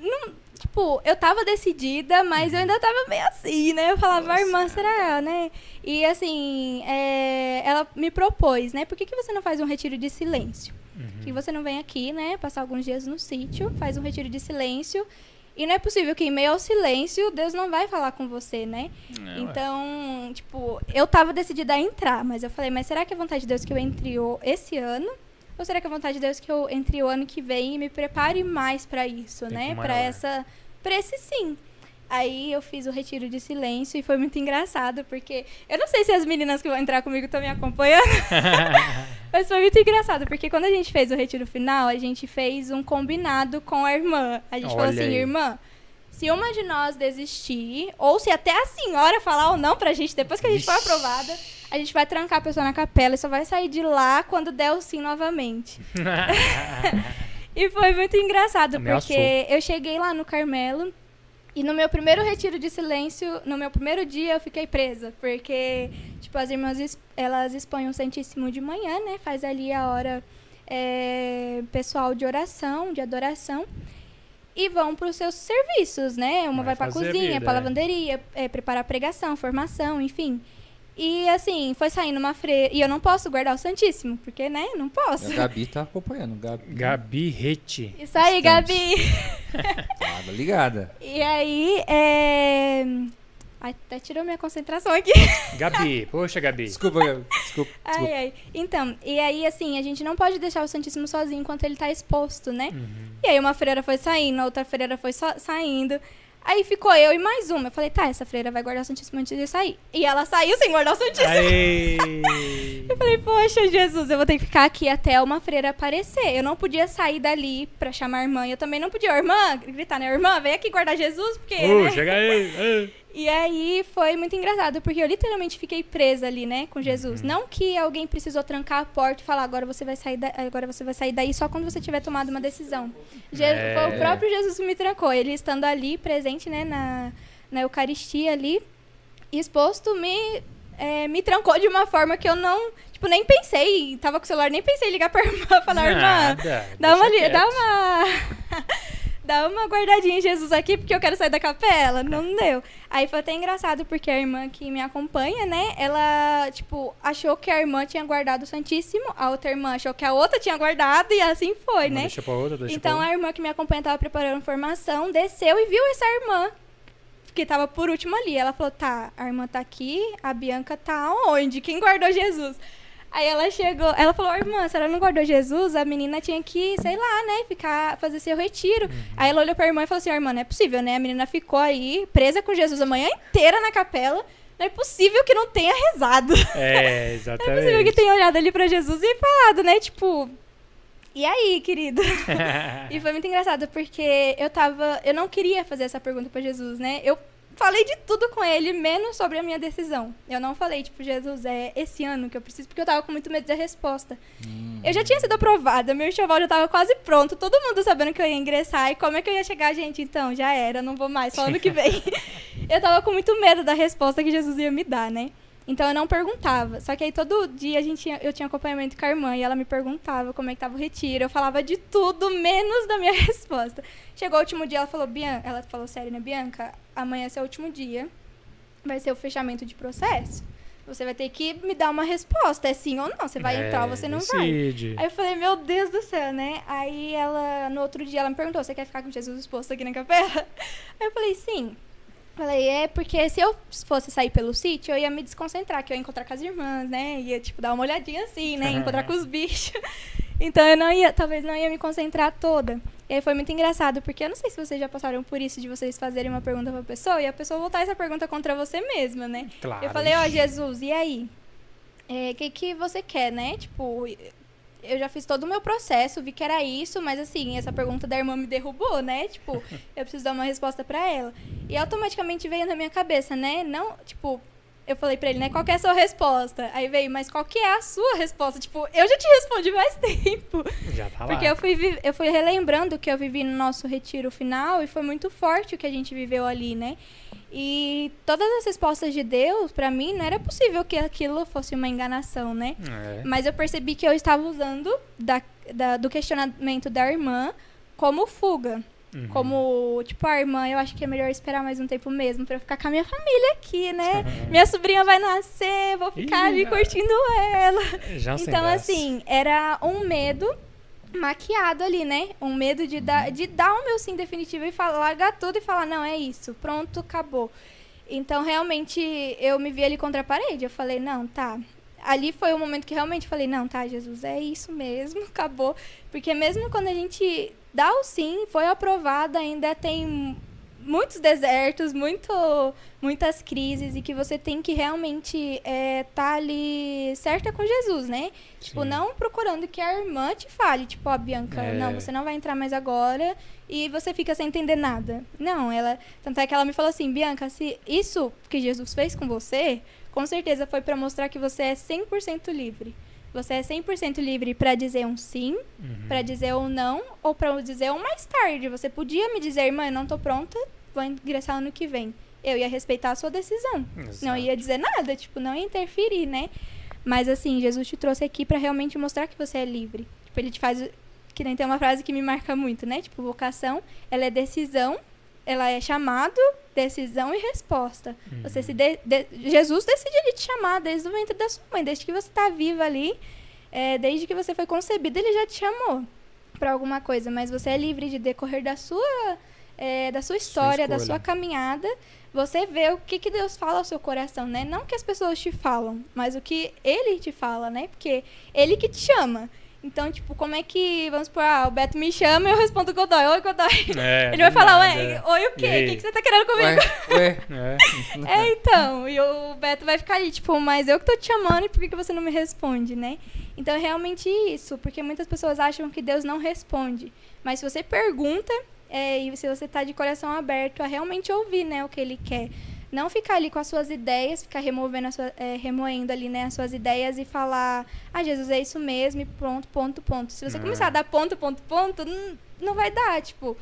Não, tipo, eu tava decidida, mas eu ainda tava meio assim, né? Eu falava, "Ah, irmã, será, né? E assim, é, ela me propôs, né? Por que, que você não faz um retiro de silêncio? Uhum. Que você não vem aqui, né? Passar alguns dias no sítio, faz um retiro de silêncio E não é possível que em meio ao silêncio, Deus não vai falar com você, né? É, ué. Então, tipo, eu tava decidida a entrar, mas eu falei, mas será que é vontade de Deus que eu entre esse ano? Ou será que é vontade de Deus que eu entre o ano que vem e me prepare mais pra isso, Tempo né? maior. Pra essa pra esse sim. Aí eu fiz o retiro de silêncio e foi muito engraçado, porque eu não sei se as meninas que vão entrar comigo estão me acompanhando, mas foi muito engraçado, porque quando a gente fez o retiro final, a gente fez um combinado com a irmã. A gente falou Olha assim, aí. irmã, se uma de nós desistir, ou se até a senhora falar ou não pra gente, depois que a gente for Vixe. aprovada, a gente vai trancar a pessoa na capela e só vai sair de lá quando der o sim novamente. E foi muito engraçado, Ameaçou. porque eu cheguei lá no Carmelo e no meu primeiro retiro de silêncio, no meu primeiro dia, eu fiquei presa. Porque, tipo, as irmãs, elas expõem o Santíssimo de manhã, né? Faz ali a hora é, pessoal de oração, de adoração. E vão para os seus serviços, né? Uma Vai vai, para a cozinha, para é. lavanderia, é, preparar pregação, formação, enfim. E assim, foi saindo uma freira. E eu não posso guardar o Santíssimo, porque, né? Não posso. A Gabi tá acompanhando. Gabi, Gabi Rete. Isso aí. Gabi. Tava ligada. E aí, é... Ai, até tirou minha concentração aqui. Gabi, poxa, Gabi. Desculpa, Gabi. Desculpa. Ai, desculpa. ai. Então, e aí, assim, a gente não pode deixar o Santíssimo sozinho enquanto ele tá exposto, né? Uhum. E aí uma freira foi saindo, a outra freira foi só- saindo. Aí ficou eu e mais uma. Eu falei, tá, essa freira vai guardar o Santíssimo antes de sair. E ela saiu sem guardar o Santíssimo. Eu falei, poxa, Jesus, eu vou ter que ficar aqui até uma freira aparecer. Eu não podia sair dali pra chamar a irmã. E eu também não podia, "Ô, irmã, gritar, né? Irmã, vem aqui guardar Jesus, porque. Ô, né? chega aí! E aí foi muito engraçado, porque eu literalmente fiquei presa ali, né, com Jesus. Não que alguém precisou trancar a porta e falar, agora você vai sair, da- agora você vai sair daí só quando você tiver tomado uma decisão. Je- É. Foi o próprio Jesus que me trancou. Ele estando ali, presente, né, na, na Eucaristia ali, exposto, me, é, me trancou de uma forma que eu não, tipo, nem pensei. Tava com o celular, nem pensei em ligar pra irmã, falar, irmã. Dá uma, dá uma. dá uma guardadinha em Jesus aqui, porque eu quero sair da capela. Não deu. Aí foi até engraçado, porque a irmã que me acompanha, né? Ela, tipo, achou que a irmã tinha guardado o Santíssimo, a outra irmã achou que a outra tinha guardado, e assim foi, Uma né? Deixa pra outra, deixa Então pra a irmã que me acompanha tava preparando formação, desceu e viu essa irmã. Que tava por último ali. Ela falou: tá, a irmã tá aqui, a Bianca tá onde? Quem guardou Jesus? Aí ela chegou, ela falou, "Ô, irmã, se ela não guardou Jesus, a menina tinha que, sei lá, né, ficar, fazer seu retiro. Uhum. Aí ela olhou pra irmã e falou assim, "Ó, irmã, não é possível, né? A menina ficou aí, presa com Jesus a manhã inteira na capela. Não é possível que não tenha rezado. É, Não é possível que exatamente. tenha olhado ali pra Jesus e falado, né? Tipo, e aí, querido? E foi muito engraçado, porque eu tava. Eu não queria fazer essa pergunta pra Jesus, né? Eu falei de tudo com ele, menos sobre a minha decisão. Eu não falei, tipo, Jesus, é esse ano que eu preciso, porque eu tava com muito medo da resposta. Eu já tinha sido aprovada, meu enxoval já tava quase pronto, todo mundo sabendo que eu ia ingressar. E como é que eu ia chegar, gente? Então, já era, não vou mais, só ano que vem. eu tava com muito medo da resposta que Jesus ia me dar, né? Então eu não perguntava. Só que aí todo dia a gente tinha- eu tinha acompanhamento com a irmã e ela me perguntava como é que tava o retiro. Eu falava de tudo, menos da minha resposta. Chegou o último dia, ela falou, Bianca, ela falou sério, né, Bianca? Amanhã é seu último dia. Vai ser o fechamento de processo. Você vai ter que me dar uma resposta. É sim ou não? Você vai É, entrar ou você não vai? decide. Aí eu falei, meu Deus do céu, né? Aí ela, no outro dia, ela me perguntou: você quer ficar com Jesus exposto aqui na capela? Aí eu falei, sim. Falei, é porque se eu fosse sair pelo sítio, eu ia me desconcentrar, que eu ia encontrar com as irmãs, né? Ia, tipo, dar uma olhadinha assim, né? Encontrar com os bichos. Então eu não ia, talvez não ia me concentrar toda. E aí foi muito engraçado, porque eu não sei se vocês já passaram por isso, de vocês fazerem uma pergunta pra pessoa e a pessoa voltar essa pergunta contra você mesma, né? Claro. Eu falei, ó, Jesus, e aí? O que, que você quer, né? Tipo, eu já fiz todo o meu processo, vi que era isso, mas assim, essa pergunta da irmã me derrubou, né? Tipo, eu preciso dar uma resposta pra ela. E automaticamente veio na minha cabeça, né? Não, tipo, eu falei pra ele, né? Qual que é a sua resposta? Aí veio, mas qual que é a sua resposta? Tipo, eu já te respondi mais tempo. Já tá lá. Porque eu fui, eu fui relembrando o que eu vivi no nosso retiro final e foi muito forte o que a gente viveu ali, né? E todas as respostas de Deus, pra mim, não era possível que aquilo fosse uma enganação, né? É. Mas eu percebi que eu estava usando da, da- do questionamento da irmã como fuga. Uhum. Como, tipo, a irmã, eu acho que é melhor esperar mais um tempo mesmo pra eu ficar com a minha família aqui, né? Minha sobrinha vai nascer, vou ficar Ih, ali curtindo ela. Já Então, assim, era um medo maquiado ali, né? Um medo de dar, de dar o meu sim definitivo e falar, largar tudo e falar, não, é isso, pronto, acabou. Então, realmente, eu me vi ali contra a parede. Eu falei, não, tá. Ali foi o momento que realmente falei, não, tá, Jesus, é isso mesmo, acabou. Porque mesmo quando a gente dá o sim, foi aprovado, ainda tem muitos desertos, muito, muitas crises e que você tem que realmente estar é, tá ali certa com Jesus, né? Tipo, Sim. não procurando que a irmã te fale, tipo, ó, Bianca, É. não, você não vai entrar mais agora e você fica sem entender nada. Não, ela, tanto é que ela me falou assim, Bianca, se isso que Jesus fez com você, com certeza foi para mostrar que você é 100% livre. Você é 100% livre para dizer um sim, Uhum. Pra dizer um não ou pra dizer um mais tarde. Você podia me dizer, irmã, eu não tô pronta, vou ingressar ano que vem. Eu ia respeitar a sua decisão. Não Exato. ia dizer nada, tipo, não ia interferir, né? Mas assim, Jesus te trouxe aqui pra realmente mostrar que você é livre. Tipo, ele te faz que nem tem uma frase que me marca muito, né? Tipo, vocação, ela é decisão, ela é chamado, decisão e resposta. Uhum. Você se de- de- Jesus decide ele te chamar desde o ventre da sua mãe, desde que você tá viva ali, é, desde que você foi concebido, ele já te chamou para alguma coisa, mas você é livre de decorrer da sua é, da sua história, da escolha. sua caminhada, você vê o que, que Deus fala ao seu coração, né? Não que as pessoas te falam, mas o que Ele te fala, né? Porque Ele que te chama. Então, tipo, como é que, vamos supor, ah, o Beto me chama e eu respondo Godoy. Oi, Godoy. É, Ele vai falar, nada. ué, oi o quê? O que, que você tá querendo comigo? Ué, ué, É. É, então. E o Beto vai ficar ali, tipo, mas eu que tô te chamando e por que, que você não me responde, né? Então é realmente isso, porque muitas pessoas acham que Deus não responde. Mas se você pergunta, é, e se você tá de coração aberto a realmente ouvir, né, o que ele quer. Não ficar ali com as suas ideias, ficar removendo a sua, é, remoendo ali, né, as suas ideias e falar, ah, Jesus, é isso mesmo, e pronto, ponto, ponto. Se você Não. começar a dar ponto, ponto, ponto, não, não vai dar, tipo,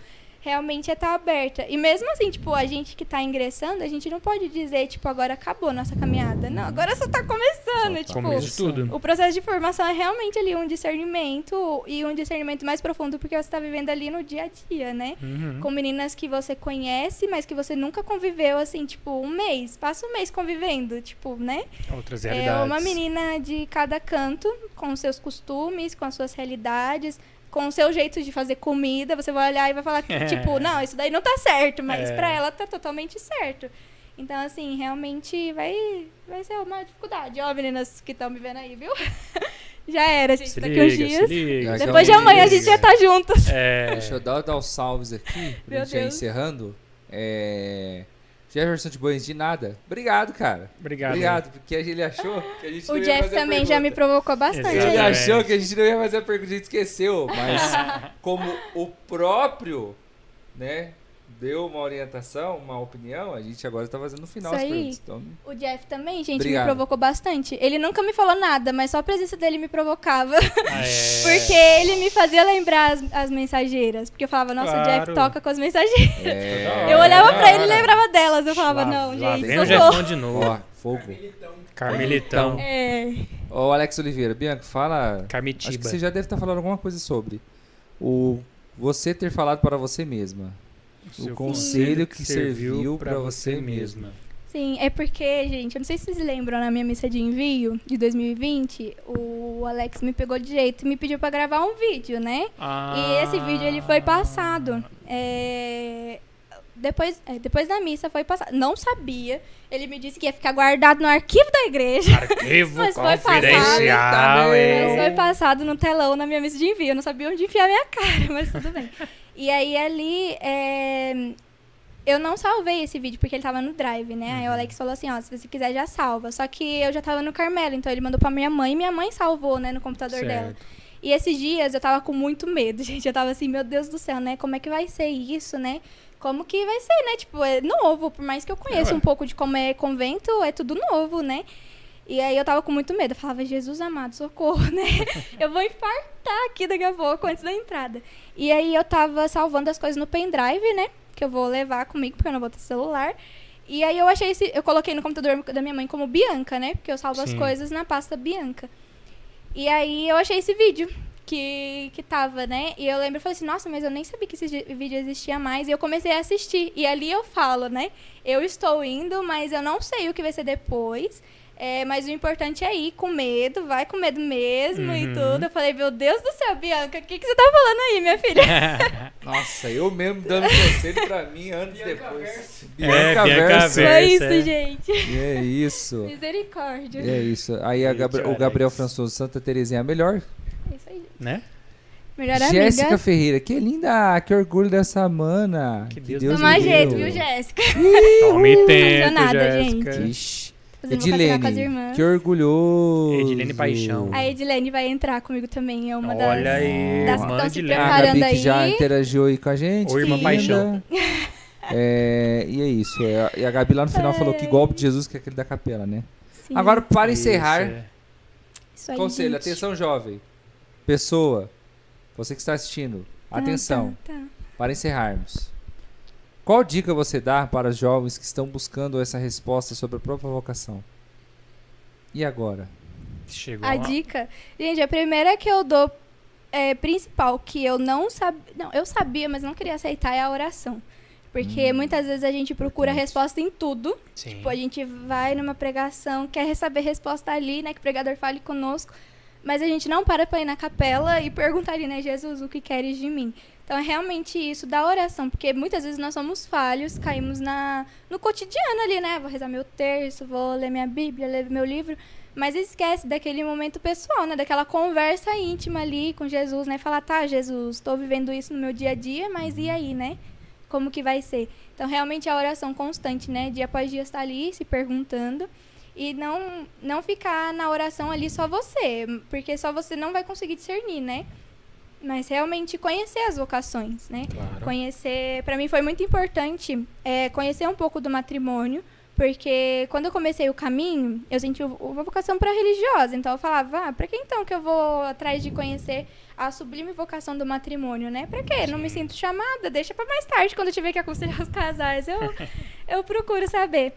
realmente é estar aberta. E mesmo assim, tipo, a gente que tá ingressando, a gente não pode dizer, tipo, agora acabou nossa caminhada. Não, agora só tá começando, Só tá tipo. Começo tudo. O processo de formação é realmente ali um discernimento e um discernimento mais profundo porque você tá vivendo ali no dia a dia, né? Uhum. Com meninas que você conhece, mas que você nunca conviveu, assim, tipo, um mês. Passa um mês convivendo, tipo, né? Outras É realidades. uma menina de cada canto, com seus costumes, com as suas realidades, com o seu jeito de fazer comida. Você vai olhar e vai falar que, É. tipo, não, isso daí não tá certo, mas É. pra ela tá totalmente certo. Então, assim, realmente vai, vai ser uma dificuldade. Ó, meninas que estão me vendo aí, viu? Já era, gente, Se daqui uns liga, se dias. liga. Já Depois de amanhã a gente já tá juntas. É, Deixa eu dar, dar os salves aqui, pra Meu gente já Deus. encerrando. É... Jefferson de Boens, de nada. Obrigado, cara. obrigado. Obrigado, porque ele achou que a gente não O ia Jeff fazer a também já me pergunta. provocou bastante. Ele. Exatamente. achou que a gente não ia fazer a pergunta, a gente esqueceu. Mas como o próprio, né, deu uma orientação, uma opinião, a gente agora tá fazendo no final Isso as aí. perguntas. Então, O Jeff também, gente, Obrigado. me provocou bastante. Ele nunca me falou nada, mas só a presença dele me provocava. Ah, é. Porque ele me fazia lembrar as, as mensageiras. Porque eu falava, nossa, o Jeff Claro. toca com as mensageiras. é... Eu olhava pra ele e lembrava delas. Eu falava, Lá- não, lá gente, vem o. Jeffão de novo. Ó, fogo. Carmelitão. Carmelitão. É. Ô, Alex Oliveira, Bianca, fala... Acho que Carmitiba. você já deve estar falando alguma coisa sobre o você ter falado para você mesma. O conselho que serviu pra você mesma. Sim, é porque, gente, eu não sei se vocês lembram, na minha missa de envio de 2020, o Alex me pegou de jeito e me pediu pra gravar um vídeo, né? Ah. E esse vídeo ele foi passado. é, Depois, é, depois da missa foi passado. Não sabia. Ele me disse que ia ficar guardado no arquivo da igreja. Arquivo Mas foi passado. Mas foi passado no telão na minha missa de envio. Eu não sabia onde enfiar minha cara, mas tudo bem. E aí ali, é, eu não salvei esse vídeo porque ele tava no drive, né? Aí o Alex falou assim, ó, se você quiser já salva. Só que eu já tava no Carmelo, então ele mandou pra minha mãe e minha mãe salvou, né, no computador dela. Certo. E esses dias eu tava com muito medo, gente. Eu tava assim, meu Deus do céu, né? Como é que vai ser isso, né? Como que vai ser, né? Tipo, é novo, por mais que eu conheça ué. um pouco de como é convento, é tudo novo, né? E aí eu tava com muito medo. Eu falava, Jesus amado, socorro, né? eu vou infartar aqui daqui a pouco, antes da entrada. E aí eu tava salvando as coisas no pendrive, né? Que eu vou levar comigo, porque eu não vou ter celular. E aí eu achei esse. Eu coloquei no computador da minha mãe como Bianca, né? Porque eu salvo as Sim. coisas na pasta Bianca. E aí eu achei esse vídeo que, que tava, né? E eu lembro, eu falei assim, nossa, mas eu nem sabia que esse vídeo existia mais. E eu comecei a assistir. E ali eu falo, né? Eu estou indo, mas eu não sei o que vai ser depois. É, mas o importante é ir com medo, vai com medo mesmo e Uhum. tudo. Eu falei, meu Deus do céu, Bianca, o que, que você tá falando aí, minha filha? Nossa, eu mesmo dando conselho pra mim anos Bianca depois. Verso. É, Bianca Verso. Foi Verso, isso, é. gente. E é isso. Misericórdia. É isso. Aí Gabri- o. Gabriel Françoso Santa Terezinha é a melhor. É isso aí. né? Melhor Jéssica amiga. Ferreira, que linda, que orgulho dessa mana. Que Deus Deus Toma jeito, viu, Jéssica? Tome tempo, Jéssica. gente. Ixi. Fazendo vocacional com as Edilene, irmãs. que orgulhoso. Edilene Paixão. A Edilene vai entrar comigo também, é uma das... Olha aí, das que estão de se Lene. A preparando Gabi que já aí. interagiu aí com a gente. Ô, irmã Paixão. É, e é isso. é, E a Gabi lá no final falou que golpe de Jesus que é aquele da capela, né? Sim. Agora, para Isso, encerrar, é. Isso aí, conselho, gente. atenção jovem. Pessoa, você que está assistindo, Tá, atenção. tá, tá. Para encerrarmos. Qual dica você dá para os jovens que estão buscando essa resposta sobre a própria vocação? E agora? Chegou A uma- dica, gente, a primeira que eu dou é, principal, que eu não sabia. Não, eu sabia, mas não queria aceitar, é a oração. Porque Hum, muitas vezes a gente procura importante. resposta em tudo. Sim. Tipo, a gente vai numa pregação, quer saber resposta ali, né? Que o pregador fale conosco. Mas a gente não para pra ir na capela e perguntar ali, né? Jesus, o que queres de mim? Então é realmente isso da oração. Porque muitas vezes nós somos falhos, caímos na, no cotidiano ali, né? Vou rezar meu terço, vou ler minha Bíblia, ler meu livro. Mas esquece daquele momento pessoal, né? Daquela conversa íntima ali com Jesus, né? Falar, tá, Jesus, estou vivendo isso no meu dia a dia, mas e aí, né? Como que vai ser? Então, realmente, a oração constante, né? Dia após dia estar ali se perguntando. E não, não ficar na oração ali só você, porque só você não vai conseguir discernir, né? Mas realmente conhecer as vocações, né? Claro. Conhecer, para mim foi muito importante é, conhecer um pouco do matrimônio, porque quando eu comecei o caminho, eu senti uma vocação para religiosa, então eu falava, ah, para que então que eu vou atrás de conhecer a sublime vocação do matrimônio, né? Para quê? Não me sinto chamada, deixa para mais tarde, quando eu tiver que aconselhar os casais, eu eu procuro saber.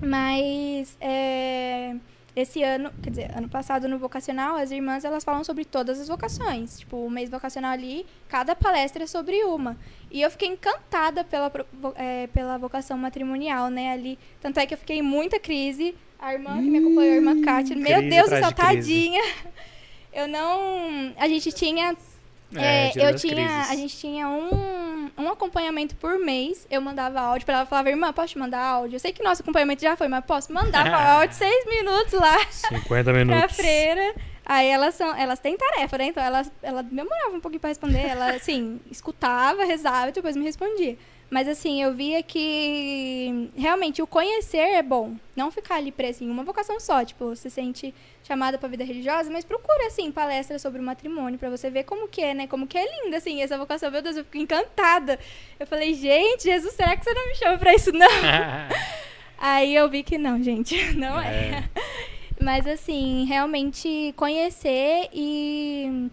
Mas é, esse ano, quer dizer, ano passado no vocacional, as irmãs elas falam sobre todas as vocações. Tipo, o mês vocacional ali, cada palestra é sobre uma. E eu fiquei encantada pela, é, pela vocação matrimonial, né? Ali. Tanto é que eu fiquei em muita crise. A irmã que me acompanhou, a irmã Kátia, meu Deus do céu, crise. Eu não. A gente tinha É, é, eu tinha, crises. a gente tinha um, um acompanhamento por mês. Eu mandava áudio pra ela, falava, irmã, posso te mandar áudio? Eu sei que nosso acompanhamento já foi, mas posso? Mandava áudio seis minutos lá 50 pra minutos. freira. Aí elas são, elas têm tarefa, né? Então elas, ela demorava um pouquinho pra responder. Ela, assim, escutava, rezava e depois me respondia. Mas assim, eu via que realmente o conhecer é bom. Não ficar ali preso em uma vocação só. Tipo, você se sente chamada pra vida religiosa, mas procura, assim, palestras sobre o matrimônio pra você ver como que é, né? Como que é linda, assim, essa vocação. Meu Deus, eu fico encantada. Eu falei, gente, Jesus, será que você não me chama pra isso, não? Aí eu vi que não, gente. Não é. É. Mas assim, realmente conhecer e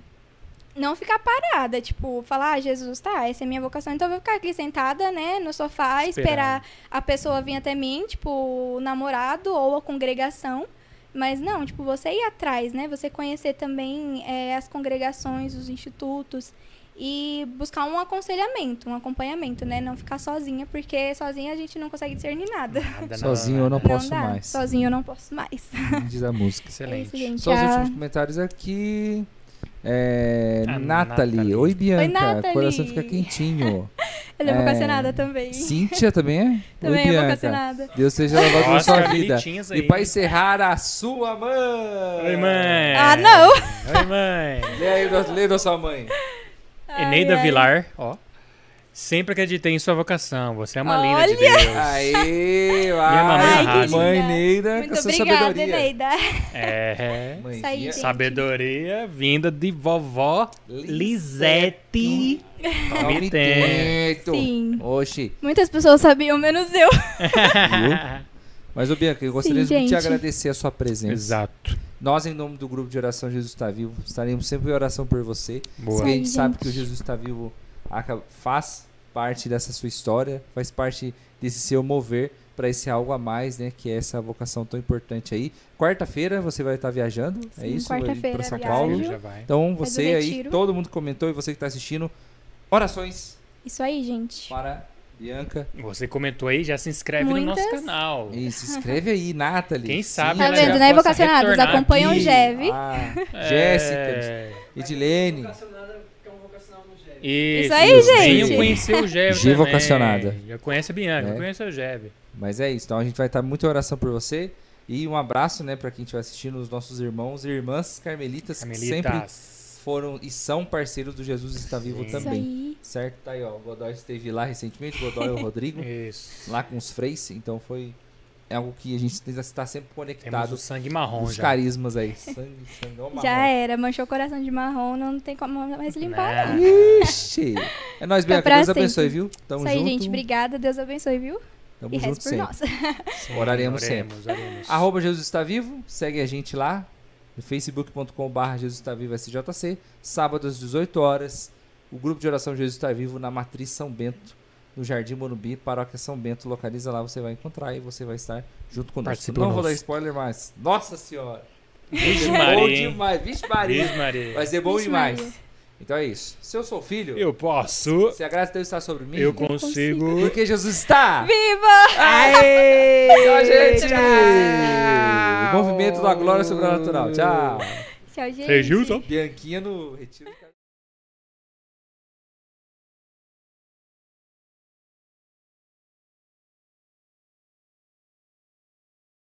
não ficar parada, tipo, falar, ah, Jesus, tá, essa é a minha vocação, então eu vou ficar aqui sentada, né, no sofá, Esperando. esperar a pessoa vir até mim, tipo, o namorado ou a congregação. Mas não, tipo, você ir atrás, né? Você conhecer também é, as congregações, os institutos e buscar um aconselhamento, um acompanhamento, né? Não ficar sozinha, porque sozinha a gente não consegue discernir nada. Nada, Sozinho eu não Não posso dá. mais. Sozinho eu não posso mais. Diz a música. É Excelente. isso, gente. Só os últimos comentários aqui. É, A Nathalie. Nathalie. Oi, Bianca. Nathalie. Coração fica quentinho. Ela é É, vocacionada também. Cíntia também é? Também Oi, é Bianca. vocacionada. Deus seja louvado na sua vida. E para encerrar, a sua mãe. Oi, mãe. Ah, não! Oi, mãe. Lê aí, do- lê da sua mãe. Eneida Ai, ai. Vilar, ó. Sempre acreditei em sua vocação. Você é uma linda de Olha! Deus. Aê, Minha mamãe vai. arrasa. mãe. Neida, com Muito a sua obrigada, sabedoria. Eneida. É. Mãezinha. Isso aí, gente. Sabedoria vinda de vovó Lisete. Palmiteto. Sim. Oxi. Muitas pessoas sabiam, menos eu. Viu? Mas, ô Bianca, eu gostaria Sim, de te gente. agradecer a sua presença. Exato. Nós, em nome do grupo de oração Jesus está Vivo, estaremos sempre em oração por você. Boa. Porque a gente sabe gente. que o Jesus está Vivo faz parte dessa sua história, faz parte desse seu mover para esse algo a mais, né? Que é essa vocação tão importante aí. Quarta-feira você vai estar viajando, é Sim, isso? Vai quarta-feira para São. Paulo. Já vai. Então você aí, todo mundo comentou e você que está assistindo, orações Isso aí, gente. para Bianca. Você comentou aí, já se inscreve no Muitas. nosso canal. E se inscreve aí, Nathalie. Quem Sim. sabe Tá ela vendo, né, retornar Acompanham o. Geve. Ah, É, Jéssica, Edilene. Vocacionada, que é um vocacional no GEV. Isso, Isso aí, Venham gente. conhecer o Geve G vocacionada. Já conhece a Bianca, É. conhece o Geve. Mas é isso. Então a gente vai estar muito em oração por você. E um abraço, né, pra quem estiver assistindo, os nossos irmãos e irmãs carmelitas, que sempre Carmelitas. foram e são parceiros do Jesus Está Vivo Sim. Isso também. aí. Certo? Tá aí, ó. O Godoy esteve lá recentemente, o Godoy e o Rodrigo, Isso. lá com os freis. Então foi algo que a gente está sempre Temos conectado. o sangue marrom Os já. carismas aí. Sangue, sangue, marrom. Já era, manchou o coração de marrom, não tem como mais limpar. Né? não. Ixi. É nóis, Bianca. Deus abençoe, sempre. viu? Tamo Isso aí, junto. gente. Obrigada. Deus abençoe, viu? Tamo e junto sempre. nós. Sim, Oraremos oremos, oremos. Arroba Jesus Está Vivo, segue a gente lá no facebook.com.br Jesus Está Vivo SJC, sábado às 18 horas, o grupo de oração Jesus Está Vivo na Matriz São Bento, no Jardim Morumbi, Paróquia São Bento, localiza lá, você vai encontrar e você vai estar junto conosco. Participa Não vou dar spoiler, mas nossa senhora, Vixe bom Maria, hein? demais, vixe Maria, Vixe Maria. vai ser bom Vixe demais. Maria. Então é isso, se eu sou filho, Eu posso. se a graça de Deus está sobre mim, Eu consigo. porque Jesus está... Viva! Aê! Tchau, gente! Tchau! Movimento da glória sobrenatural. Tchau! Tchau, gente. Bianquinha no retiro.